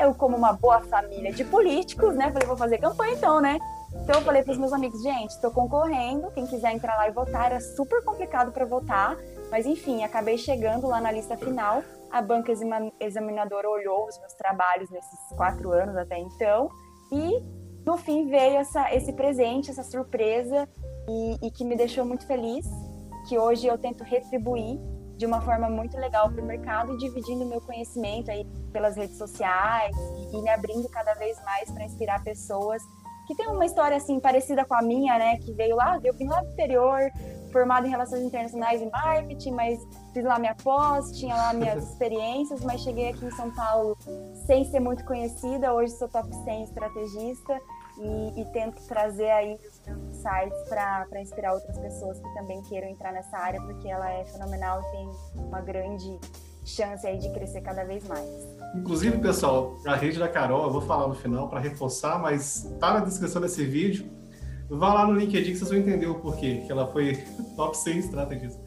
eu, como uma boa família de políticos, né, falei, vou fazer campanha então, né? Então eu falei para os meus amigos, gente, estou concorrendo, quem quiser entrar lá e votar, era super complicado para votar, mas enfim, acabei chegando lá na lista final. A banca examinadora olhou os meus trabalhos nesses quatro anos até então e no fim veio essa, esse presente, essa surpresa e, e que me deixou muito feliz, que hoje eu tento retribuir de uma forma muito legal para o mercado, dividindo meu conhecimento aí pelas redes sociais e, e me abrindo cada vez mais para inspirar pessoas que tem uma história assim parecida com a minha, né? Que veio lá, eu vim lá do interior, formado em relações internacionais e marketing, mas fiz lá minha pós, tinha lá minhas experiências, mas cheguei aqui em São Paulo sem ser muito conhecida. Hoje sou top 100 estrategista e, e tento trazer aí os para inspirar outras pessoas que também queiram entrar nessa área, porque ela é fenomenal e tem uma grande chance aí de crescer cada vez mais. Inclusive, pessoal, a rede da Carol, eu vou falar no final para reforçar, mas tá na descrição desse vídeo. Vá lá no LinkedIn que vocês vão entender o porquê, que ela foi top 100 estrategista.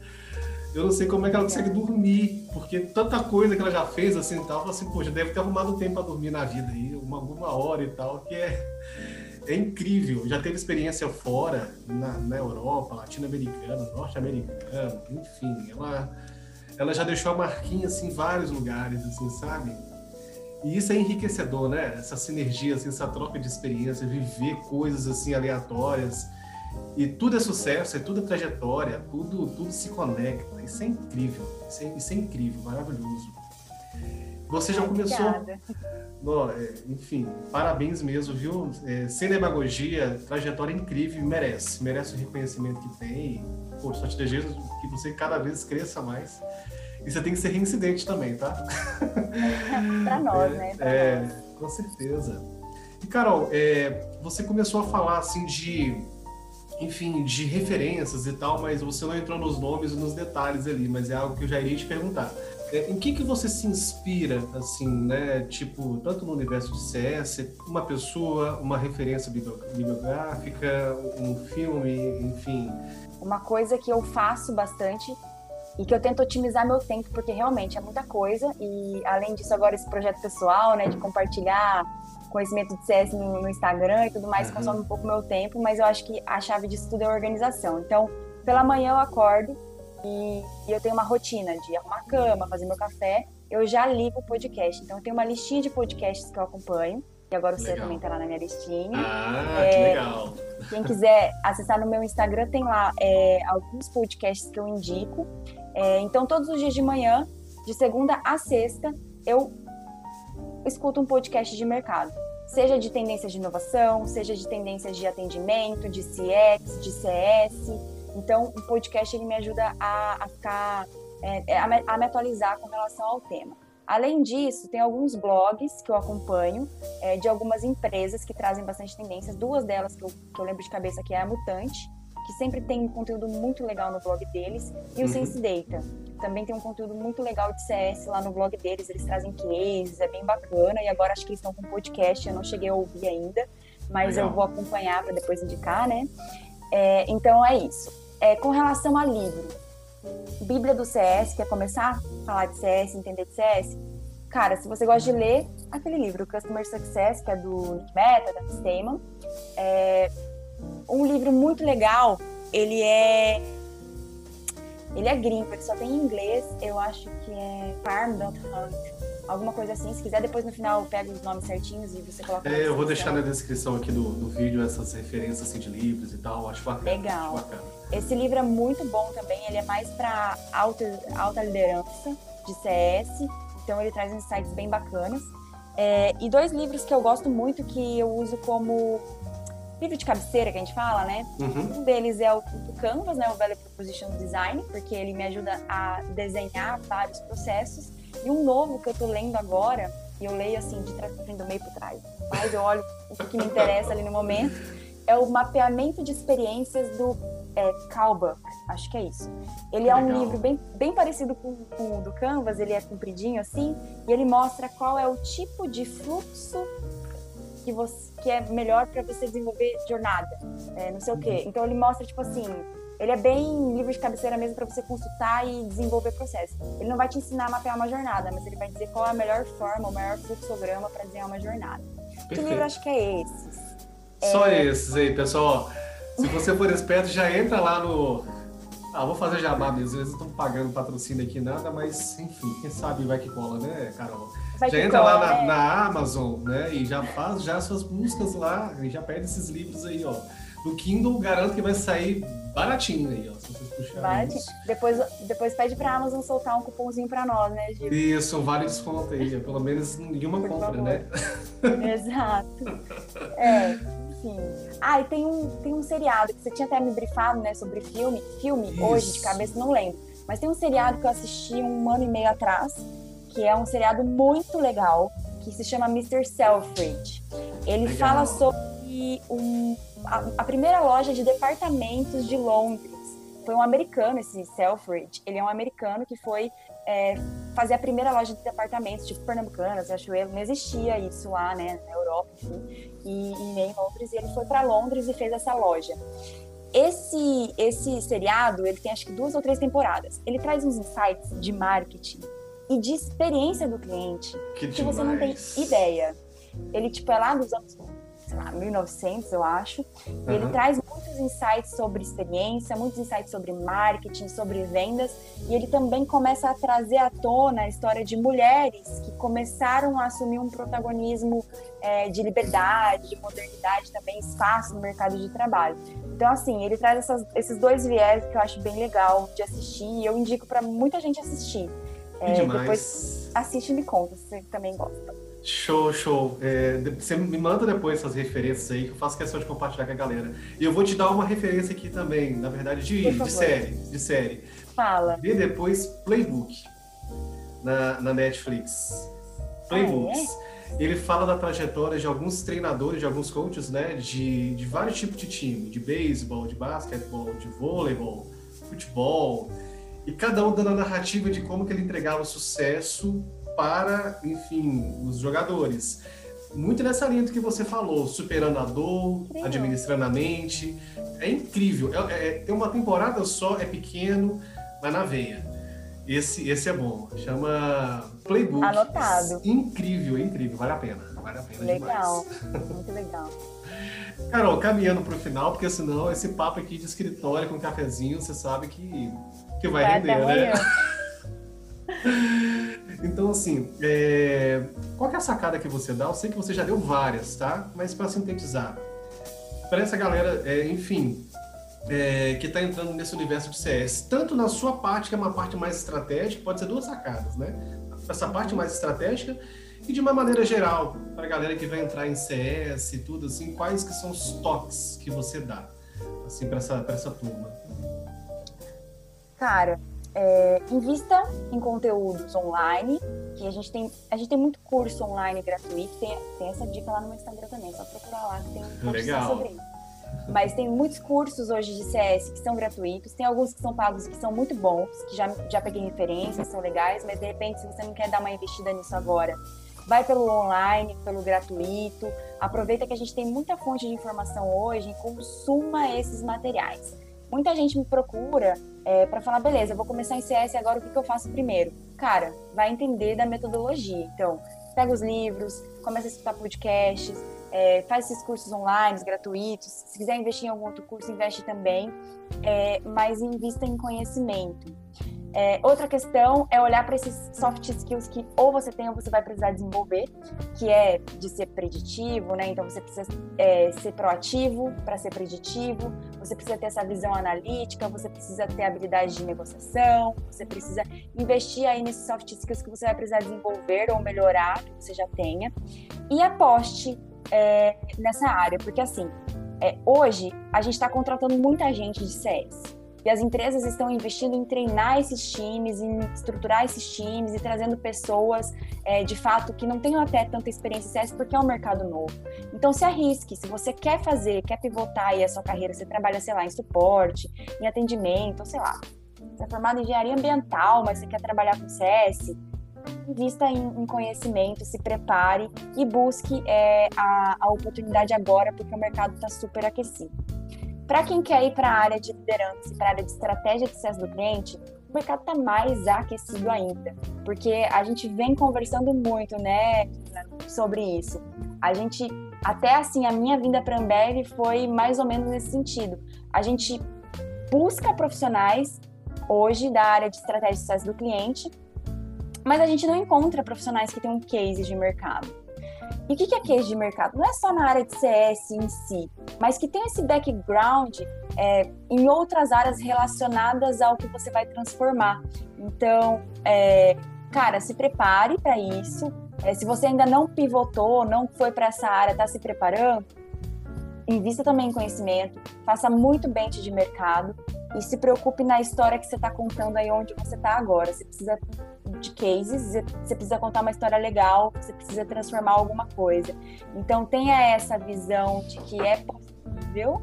Eu não sei como é que ela consegue dormir, porque tanta coisa que ela já fez assim e tal, assim, poxa, deve ter arrumado tempo para dormir na vida aí, uma, uma hora e tal, que é, é incrível. Já teve experiência fora, na, na Europa, latino-americana, norte-americana, enfim, ela ela já deixou a marquinha assim em vários lugares, assim, sabe? E isso é enriquecedor, né? Essa sinergia, assim, essa troca de experiência, viver coisas assim aleatórias. E tudo é sucesso, é tudo é trajetória, tudo, tudo se conecta. Isso é incrível, isso é, isso é incrível, maravilhoso. Você já começou. No, é, enfim, parabéns mesmo, viu? É, sem demagogia, trajetória incrível, merece, merece o reconhecimento que tem. Pô, só te desejo que você cada vez cresça mais. E você tem que ser reincidente também, tá? para nós, né? Pra é, nós. com certeza. E Carol, é, você começou a falar assim de, enfim, de referências e tal, mas você não entrou nos nomes e nos detalhes ali, mas é algo que eu já iria te perguntar. É, em que que você se inspira, assim, né? Tipo, tanto no universo de CS, uma pessoa, uma referência bibliográfica, um filme, enfim. Uma coisa que eu faço bastante e que eu tento otimizar meu tempo, porque realmente é muita coisa. E além disso, agora esse projeto pessoal, né, de compartilhar conhecimento de CS no, no Instagram e tudo mais, uhum. consome um pouco meu tempo, mas eu acho que a chave disso tudo é organização. Então, pela manhã eu acordo e, e eu tenho uma rotina de arrumar cama, fazer meu café, eu já ligo o podcast. Então, eu tenho uma listinha de podcasts que eu acompanho. E agora o seu também tá lá na minha listinha. Ah, é, que legal. Quem quiser acessar no meu Instagram, tem lá é, alguns podcasts que eu indico. É, então, todos os dias de manhã, de segunda a sexta, eu escuto um podcast de mercado. Seja de tendências de inovação, seja de tendências de atendimento, de CX, de CS. Então, o podcast ele me ajuda a, a ficar, é, é, a, me, a me atualizar com relação ao tema. Além disso, tem alguns blogs que eu acompanho é, de algumas empresas que trazem bastante tendências. Duas delas que eu, que eu lembro de cabeça que é a Mutante, que sempre tem um conteúdo muito legal no blog deles, e o uhum. Sense Data. Também tem um conteúdo muito legal de CS lá no blog deles, eles trazem cases, é bem bacana, e agora acho que eles estão com podcast, eu não cheguei a ouvir ainda, mas legal. eu vou acompanhar para depois indicar, né? É, então é isso. É, com relação a livro, Bíblia do CS, quer começar a falar de CS, entender de CS? Cara, se você gosta de ler, aquele livro, Customer Success, que é do Nick Meta, da Stayman, é um livro muito legal. Ele é ele é gringo, ele só tem em inglês, eu acho que é Farm Don't Hunt, alguma coisa assim. Se quiser, depois no final pega os nomes certinhos e você coloca. É, eu vou deixar na descrição aqui do, do vídeo essas referências assim, de livros e tal. Acho bacana. Legal. Acho bacana. Esse livro é muito bom também. Ele é mais para alta, alta liderança de CS. Então ele traz insights bem bacanas. É, e dois livros que eu gosto muito que eu uso como livro de cabeceira que a gente fala, né? Uhum. Um deles é o Canvas, né? O Value Proposition Design, porque ele me ajuda a desenhar vários processos. E um novo que eu tô lendo agora, e eu leio assim, de trás para frente, do meio para trás, mas eu olho o que me interessa ali no momento, é o mapeamento de experiências do é, Kalbach, acho que é isso. Ele é um livro bem, bem parecido com, com o do Canvas, ele é compridinho assim, e ele mostra qual é o tipo de fluxo que, você, que é melhor para você desenvolver jornada, é, não sei o quê. Uhum. Então ele mostra, tipo assim, ele é bem livro de cabeceira mesmo para você consultar e desenvolver processo. Ele não vai te ensinar a mapear uma jornada, mas ele vai dizer qual é a melhor forma, o melhor fluxograma para desenhar uma jornada. Perfeito. Que livro acho que é esses? Só é... esses aí, pessoal. Se você for esperto, já entra lá no. Ah, vou fazer jabá mesmo. Eles estão pagando patrocínio aqui, nada, mas enfim, quem sabe vai que cola, né, Carol? Vai já entra cola, lá na, né? na, Amazon, né? E já faz já suas buscas lá e já pede esses livros aí, ó. No Kindle, garanto que vai sair baratinho aí, ó. Se vocês puxarem. Depois, depois pede pra Amazon soltar um cupomzinho pra nós, né, Gil? Isso, vale desconto aí. Pelo menos nenhuma Por compra, favor. né? Exato. É. Sim. Ah, e tem um, tem um seriado que você tinha até me brifado, né, sobre filme. Filme, Isso. hoje, de cabeça, não lembro. Mas tem um seriado que eu assisti um ano e meio atrás, que é um seriado muito legal, que se chama Mr. Selfridge. Ele legal. fala sobre um, a, a primeira loja de departamentos de Londres. Foi um americano, esse Selfridge. Ele é um americano que foi é, fazer a primeira loja de departamentos, tipo Pernambucanas, Riachuelo. Não existia isso lá, né, na Europa, enfim e, e nem em Londres, e ele foi para Londres e fez essa loja. Esse, esse seriado, ele tem acho que duas ou três temporadas. Ele traz uns insights de marketing e de experiência do cliente que, que você não tem ideia. Ele, tipo, é lá dos anos sei lá, 1900, eu acho. Uhum. E ele traz muitos insights sobre experiência, muitos insights sobre marketing, sobre vendas. E ele também começa a trazer à tona a história de mulheres que começaram a assumir um protagonismo é, de liberdade, de modernidade, também espaço no mercado de trabalho. Então, assim, ele traz essas, esses dois viés que eu acho bem legal de assistir e eu indico para muita gente assistir. É, depois assiste e me conta se você também gosta. Show, show. É, você me manda depois essas referências aí, que eu faço questão de compartilhar com a galera. E eu vou te dar uma referência aqui também, na verdade, de, de série. De série. Fala. Vê depois Playbook na, na Netflix. Playbooks. Ah, é? Ele fala da trajetória de alguns treinadores, de alguns coaches, né? De, de vários tipos de time, de beisebol, de basquetebol, de vôleibol, futebol. E cada um dando a narrativa de como que ele entregava o sucesso para, enfim, os jogadores. Muito nessa linha do que você falou, superando a dor, administrando a mente. É incrível. É, é, tem uma temporada só, é pequeno, mas na veia. Esse, esse é bom. Chama Playbook. Anotado. Incrível, incrível. Vale a pena. Vale a pena legal. demais. Muito legal. Carol, caminhando para o final, porque senão esse papo aqui de escritório com cafezinho, você sabe que, que vai, vai render, né? Então, assim, é... qual é a sacada que você dá? Eu sei que você já deu várias, tá? Mas para sintetizar, para essa galera, é, enfim, é, que está entrando nesse universo de CS, tanto na sua parte, que é uma parte mais estratégica, pode ser duas sacadas, né? Essa parte mais estratégica e de uma maneira geral, para a galera que vai entrar em CS e tudo assim, quais que são os toques que você dá, assim, para essa, essa turma? Cara, é, invista em conteúdos online, que a gente tem, a gente tem muito curso online gratuito, tem, tem essa dica lá no meu Instagram também, só procurar lá que tem um Legal. sobre isso. Mas tem muitos cursos hoje de CS que são gratuitos, tem alguns que são pagos que são muito bons, que já, já peguei referências, são legais, mas de repente, se você não quer dar uma investida nisso agora, vai pelo online, pelo gratuito. Aproveita que a gente tem muita fonte de informação hoje e consuma esses materiais. Muita gente me procura é, para falar, beleza, vou começar em CS agora, o que, que eu faço primeiro? Cara, vai entender da metodologia. Então, pega os livros, começa a escutar podcasts, é, faz esses cursos online, gratuitos. Se quiser investir em algum outro curso, investe também, é, mas invista em conhecimento. É, outra questão é olhar para esses soft skills que ou você tem ou você vai precisar desenvolver, que é de ser preditivo, né? Então você precisa é, ser proativo para ser preditivo, você precisa ter essa visão analítica, você precisa ter habilidade de negociação, você precisa investir aí nesses soft skills que você vai precisar desenvolver ou melhorar, que você já tenha, e aposte é, nessa área, porque assim, é, hoje a gente está contratando muita gente de CS e as empresas estão investindo em treinar esses times, em estruturar esses times e trazendo pessoas, é, de fato, que não tenham até tanta experiência em CS, porque é um mercado novo. Então, se arrisque. Se você quer fazer, quer pivotar aí a sua carreira, você trabalha, sei lá, em suporte, em atendimento, sei lá, você é formado em engenharia ambiental, mas você quer trabalhar com CS, invista em, em, conhecimento, se prepare e busque é, a, a oportunidade agora, porque o mercado está super aquecido. Para quem quer ir para a área de liderança, para a área de estratégia de sucesso do cliente, o mercado está mais aquecido ainda, porque a gente vem conversando muito, né, sobre isso. A gente, até assim, a minha vinda para a Ambev foi mais ou menos nesse sentido. A gente busca profissionais hoje da área de estratégia de sucesso do cliente, mas a gente não encontra profissionais que tenham um case de mercado. E o que é case de mercado? Não é só na área de CS em si, mas que tem esse background é, em outras áreas relacionadas ao que você vai transformar. Então, é, cara, se prepare para isso. É, se você ainda não pivotou, não foi para essa área, está se preparando, invista também em conhecimento, faça muito bem de mercado e se preocupe na história que você está contando aí onde você está agora. Você precisa de cases, você precisa contar uma história legal, você precisa transformar alguma coisa. Então tenha essa visão de que é possível,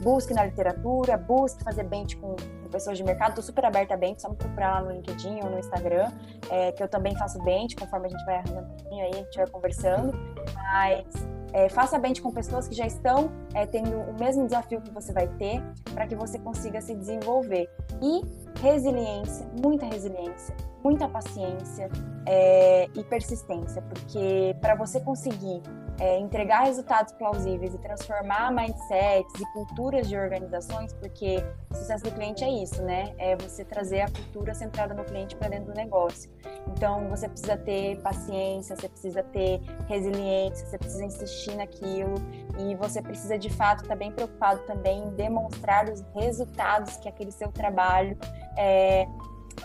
busque na literatura, busque fazer bench com, pessoas de mercado. Estou super aberta a bench, só me procurar lá no LinkedIn ou no Instagram, é, que eu também faço bench, conforme a gente vai arranjando um pouquinho aí, a gente vai conversando. Mas é, faça bench com pessoas que já estão é, tendo o mesmo desafio que você vai ter para que você consiga se desenvolver. E resiliência, muita resiliência muita paciência é, e persistência, porque para você conseguir é, entregar resultados plausíveis e transformar mindsets e culturas de organizações, porque o sucesso do cliente é isso, né? É você trazer a cultura centrada no cliente para dentro do negócio. Então, você precisa ter paciência, você precisa ter resiliência, você precisa insistir naquilo e você precisa, de fato, estar tá bem preocupado também em demonstrar os resultados que aquele seu trabalho é,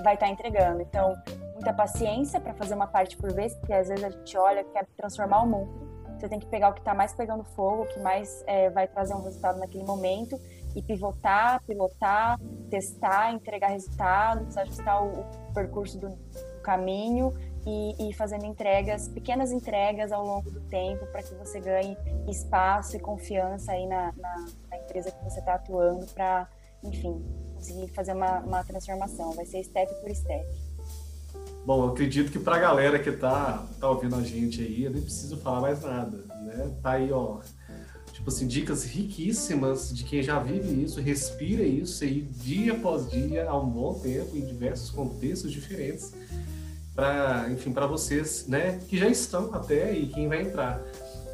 vai estar tá entregando. Então, muita paciência para fazer uma parte por vez, porque às vezes a gente olha quer transformar o mundo. Você tem que pegar o que está mais pegando fogo, o que mais é, vai trazer um resultado naquele momento e pivotar, pilotar, testar, entregar resultados, ajustar o, o percurso do, caminho e, e, fazendo entregas, pequenas entregas ao longo do tempo para que você ganhe espaço e confiança aí na, na, na empresa que você está atuando para, enfim, conseguir fazer uma, uma transformação. Vai ser step por step. Bom, acredito que para a galera que tá, tá ouvindo a gente aí, eu nem preciso falar mais nada, né? Tá aí, ó, tipo assim, dicas riquíssimas de quem já vive isso, respira isso aí dia após dia, há um bom tempo, em diversos contextos diferentes, para, enfim, para vocês, né, que já estão até e quem vai entrar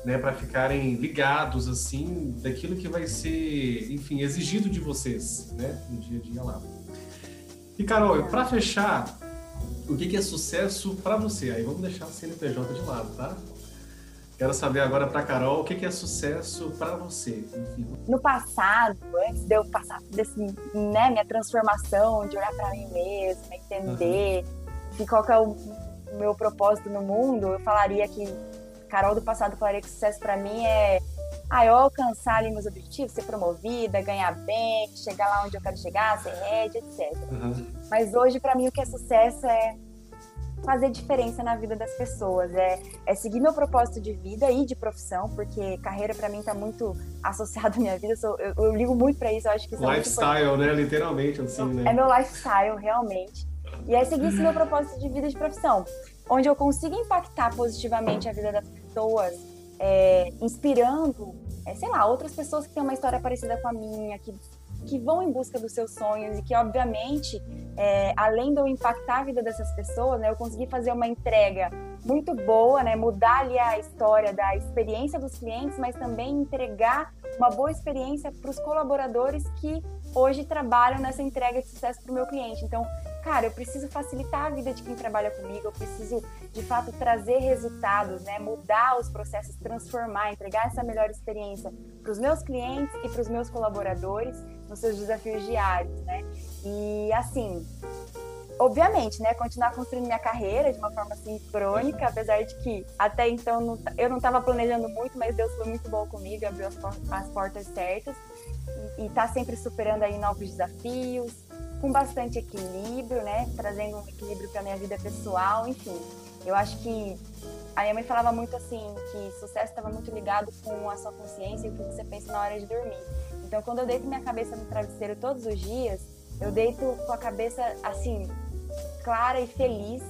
né, para ficarem ligados assim daquilo que vai ser, enfim, exigido de vocês, né, no dia a dia lá. E Carol, para fechar, o que, que é sucesso para você? Aí vamos deixar o CNPJ de lado, tá? Quero saber agora para Carol o que, que é sucesso para você. Enfim. No passado, antes de eu passar desse, né, minha transformação, de olhar para mim mesma, entender uhum. qual que é o meu propósito no mundo, eu falaria que Carol do passado falaria que sucesso para mim é ah, eu alcançar ali meus objetivos, ser promovida, ganhar bem, chegar lá onde eu quero chegar, ser head, etc. Uhum. Mas hoje, para mim, o que é sucesso é fazer diferença na vida das pessoas, é, é seguir meu propósito de vida e de profissão, porque carreira para mim está muito associado à minha vida, eu, sou, eu, eu ligo muito para isso, eu acho que isso é Lifestyle, é né? Literalmente, assim, né? É meu lifestyle, realmente. E é seguir esse meu propósito de vida e de profissão, onde eu consigo impactar positivamente a vida das pessoas, é, inspirando, é, sei lá, outras pessoas que têm uma história parecida com a minha, que que vão em busca dos seus sonhos e que, obviamente, é, além de eu impactar a vida dessas pessoas, né, eu consegui fazer uma entrega muito boa, né, mudar ali a história da experiência dos clientes, mas também entregar uma boa experiência para os colaboradores que hoje trabalham nessa entrega de sucesso para o meu cliente. Então, cara, eu preciso facilitar a vida de quem trabalha comigo, eu preciso, de fato, trazer resultados, né? Mudar os processos, transformar, entregar essa melhor experiência para os meus clientes e para os meus colaboradores nos seus desafios diários, né? E, assim, obviamente, né, continuar construindo minha carreira de uma forma sincrônica, apesar de que até então eu não estava planejando muito, mas Deus foi muito bom comigo, abriu as, as portas certas e está sempre superando aí novos desafios, com bastante equilíbrio, né? Trazendo um equilíbrio para minha vida pessoal, enfim. Eu acho que a minha mãe falava muito assim que sucesso estava muito ligado com a sua consciência e o que você pensa na hora de dormir. Então, quando eu deito minha cabeça no travesseiro todos os dias, eu deito com a cabeça assim clara e feliz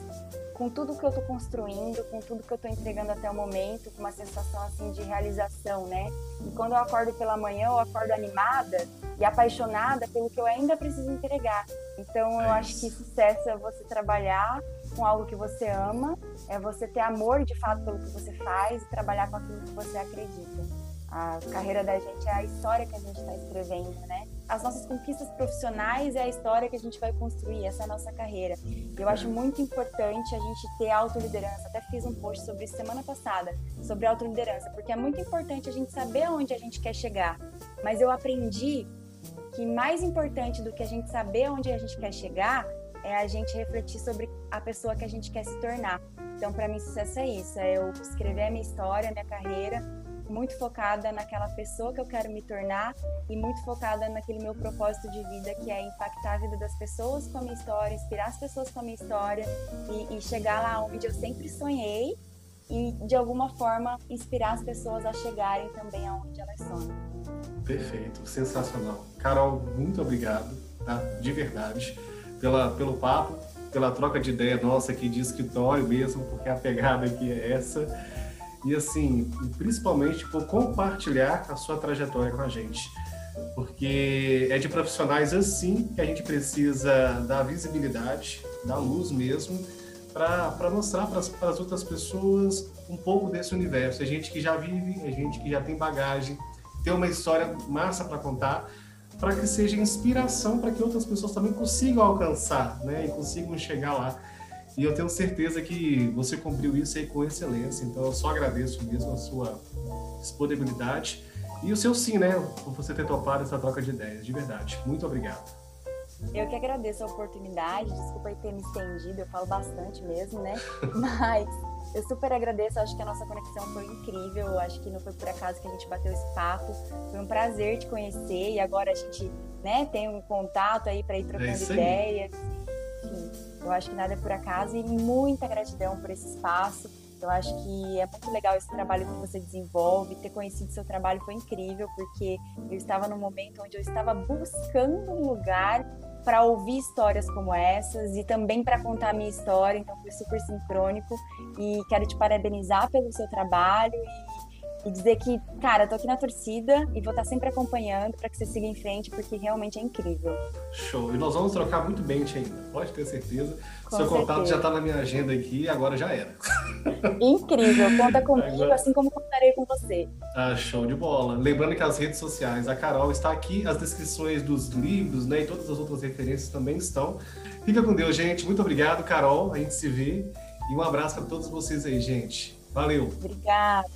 com tudo que eu estou construindo, com tudo que eu estou entregando até o momento, com uma sensação assim de realização, né? E quando eu acordo pela manhã, eu acordo animada e apaixonada pelo que eu ainda preciso entregar. Então, eu é acho que sucesso é você trabalhar com algo que você ama, é você ter amor de fato pelo que você faz e trabalhar com aquilo que você acredita. A carreira da gente é a história que a gente está escrevendo, né? As nossas conquistas profissionais é a história que a gente vai construir, essa é a nossa carreira. Eu acho muito importante a gente ter autoliderança. Até fiz um post sobre isso semana passada, sobre autoliderança, porque é muito importante a gente saber aonde a gente quer chegar. Mas eu aprendi que mais importante do que a gente saber onde a gente quer chegar é a gente refletir sobre a pessoa que a gente quer se tornar. Então, para mim, sucesso é isso: é eu escrever a minha história, a minha carreira, muito focada naquela pessoa que eu quero me tornar e muito focada naquele meu propósito de vida, que é impactar a vida das pessoas com a minha história, inspirar as pessoas com a minha história e, e chegar lá onde eu sempre sonhei e, de alguma forma, inspirar as pessoas a chegarem também aonde elas sonham. Perfeito, sensacional. Carol, muito obrigado, tá? De verdade, pela, pelo papo, pela troca de ideia nossa aqui de escritório mesmo, porque a pegada aqui é essa e assim, principalmente por compartilhar a sua trajetória com a gente. Porque é de profissionais assim que a gente precisa dar visibilidade, dar luz mesmo, para mostrar para as outras pessoas um pouco desse universo. É gente que já vive, é gente que já tem bagagem, tem uma história massa para contar, para que seja inspiração para que outras pessoas também consigam alcançar né, e consigam chegar lá. E eu tenho certeza que você cumpriu isso aí com excelência. Então eu só agradeço mesmo a sua disponibilidade e o seu sim, né? Por você ter topado essa troca de ideias. De verdade. Muito obrigado. Eu que agradeço a oportunidade. Desculpa ter me estendido, eu falo bastante mesmo, né? Mas eu super agradeço, acho que a nossa conexão foi incrível, acho que não foi por acaso que a gente bateu esse papo. Foi um prazer te conhecer e agora a gente, né, tem um contato aí para ir trocando é ideias. Enfim, eu acho que nada é por acaso e muita gratidão por esse espaço. Eu acho que é muito legal esse trabalho que você desenvolve. Ter conhecido seu trabalho foi incrível, porque eu estava num momento onde eu estava buscando um lugar para ouvir histórias como essas e também para contar a minha história. Então foi super sincrônico e quero te parabenizar pelo seu trabalho e dizer que, cara, eu tô aqui na torcida e vou estar sempre acompanhando para que você siga em frente, porque realmente é incrível. Show. E nós vamos trocar muito bem ainda, pode ter certeza. Com Seu certeza. contato já está na minha agenda aqui e agora já era. Incrível. Conta comigo, agora... assim como contarei com você. Ah, show de bola. Lembrando que as redes sociais, a Carol está aqui, as descrições dos livros, né, e todas as outras referências também estão. Fica com Deus, gente. Muito obrigado, Carol. A gente se vê. E um abraço para todos vocês aí, gente. Valeu. Obrigada.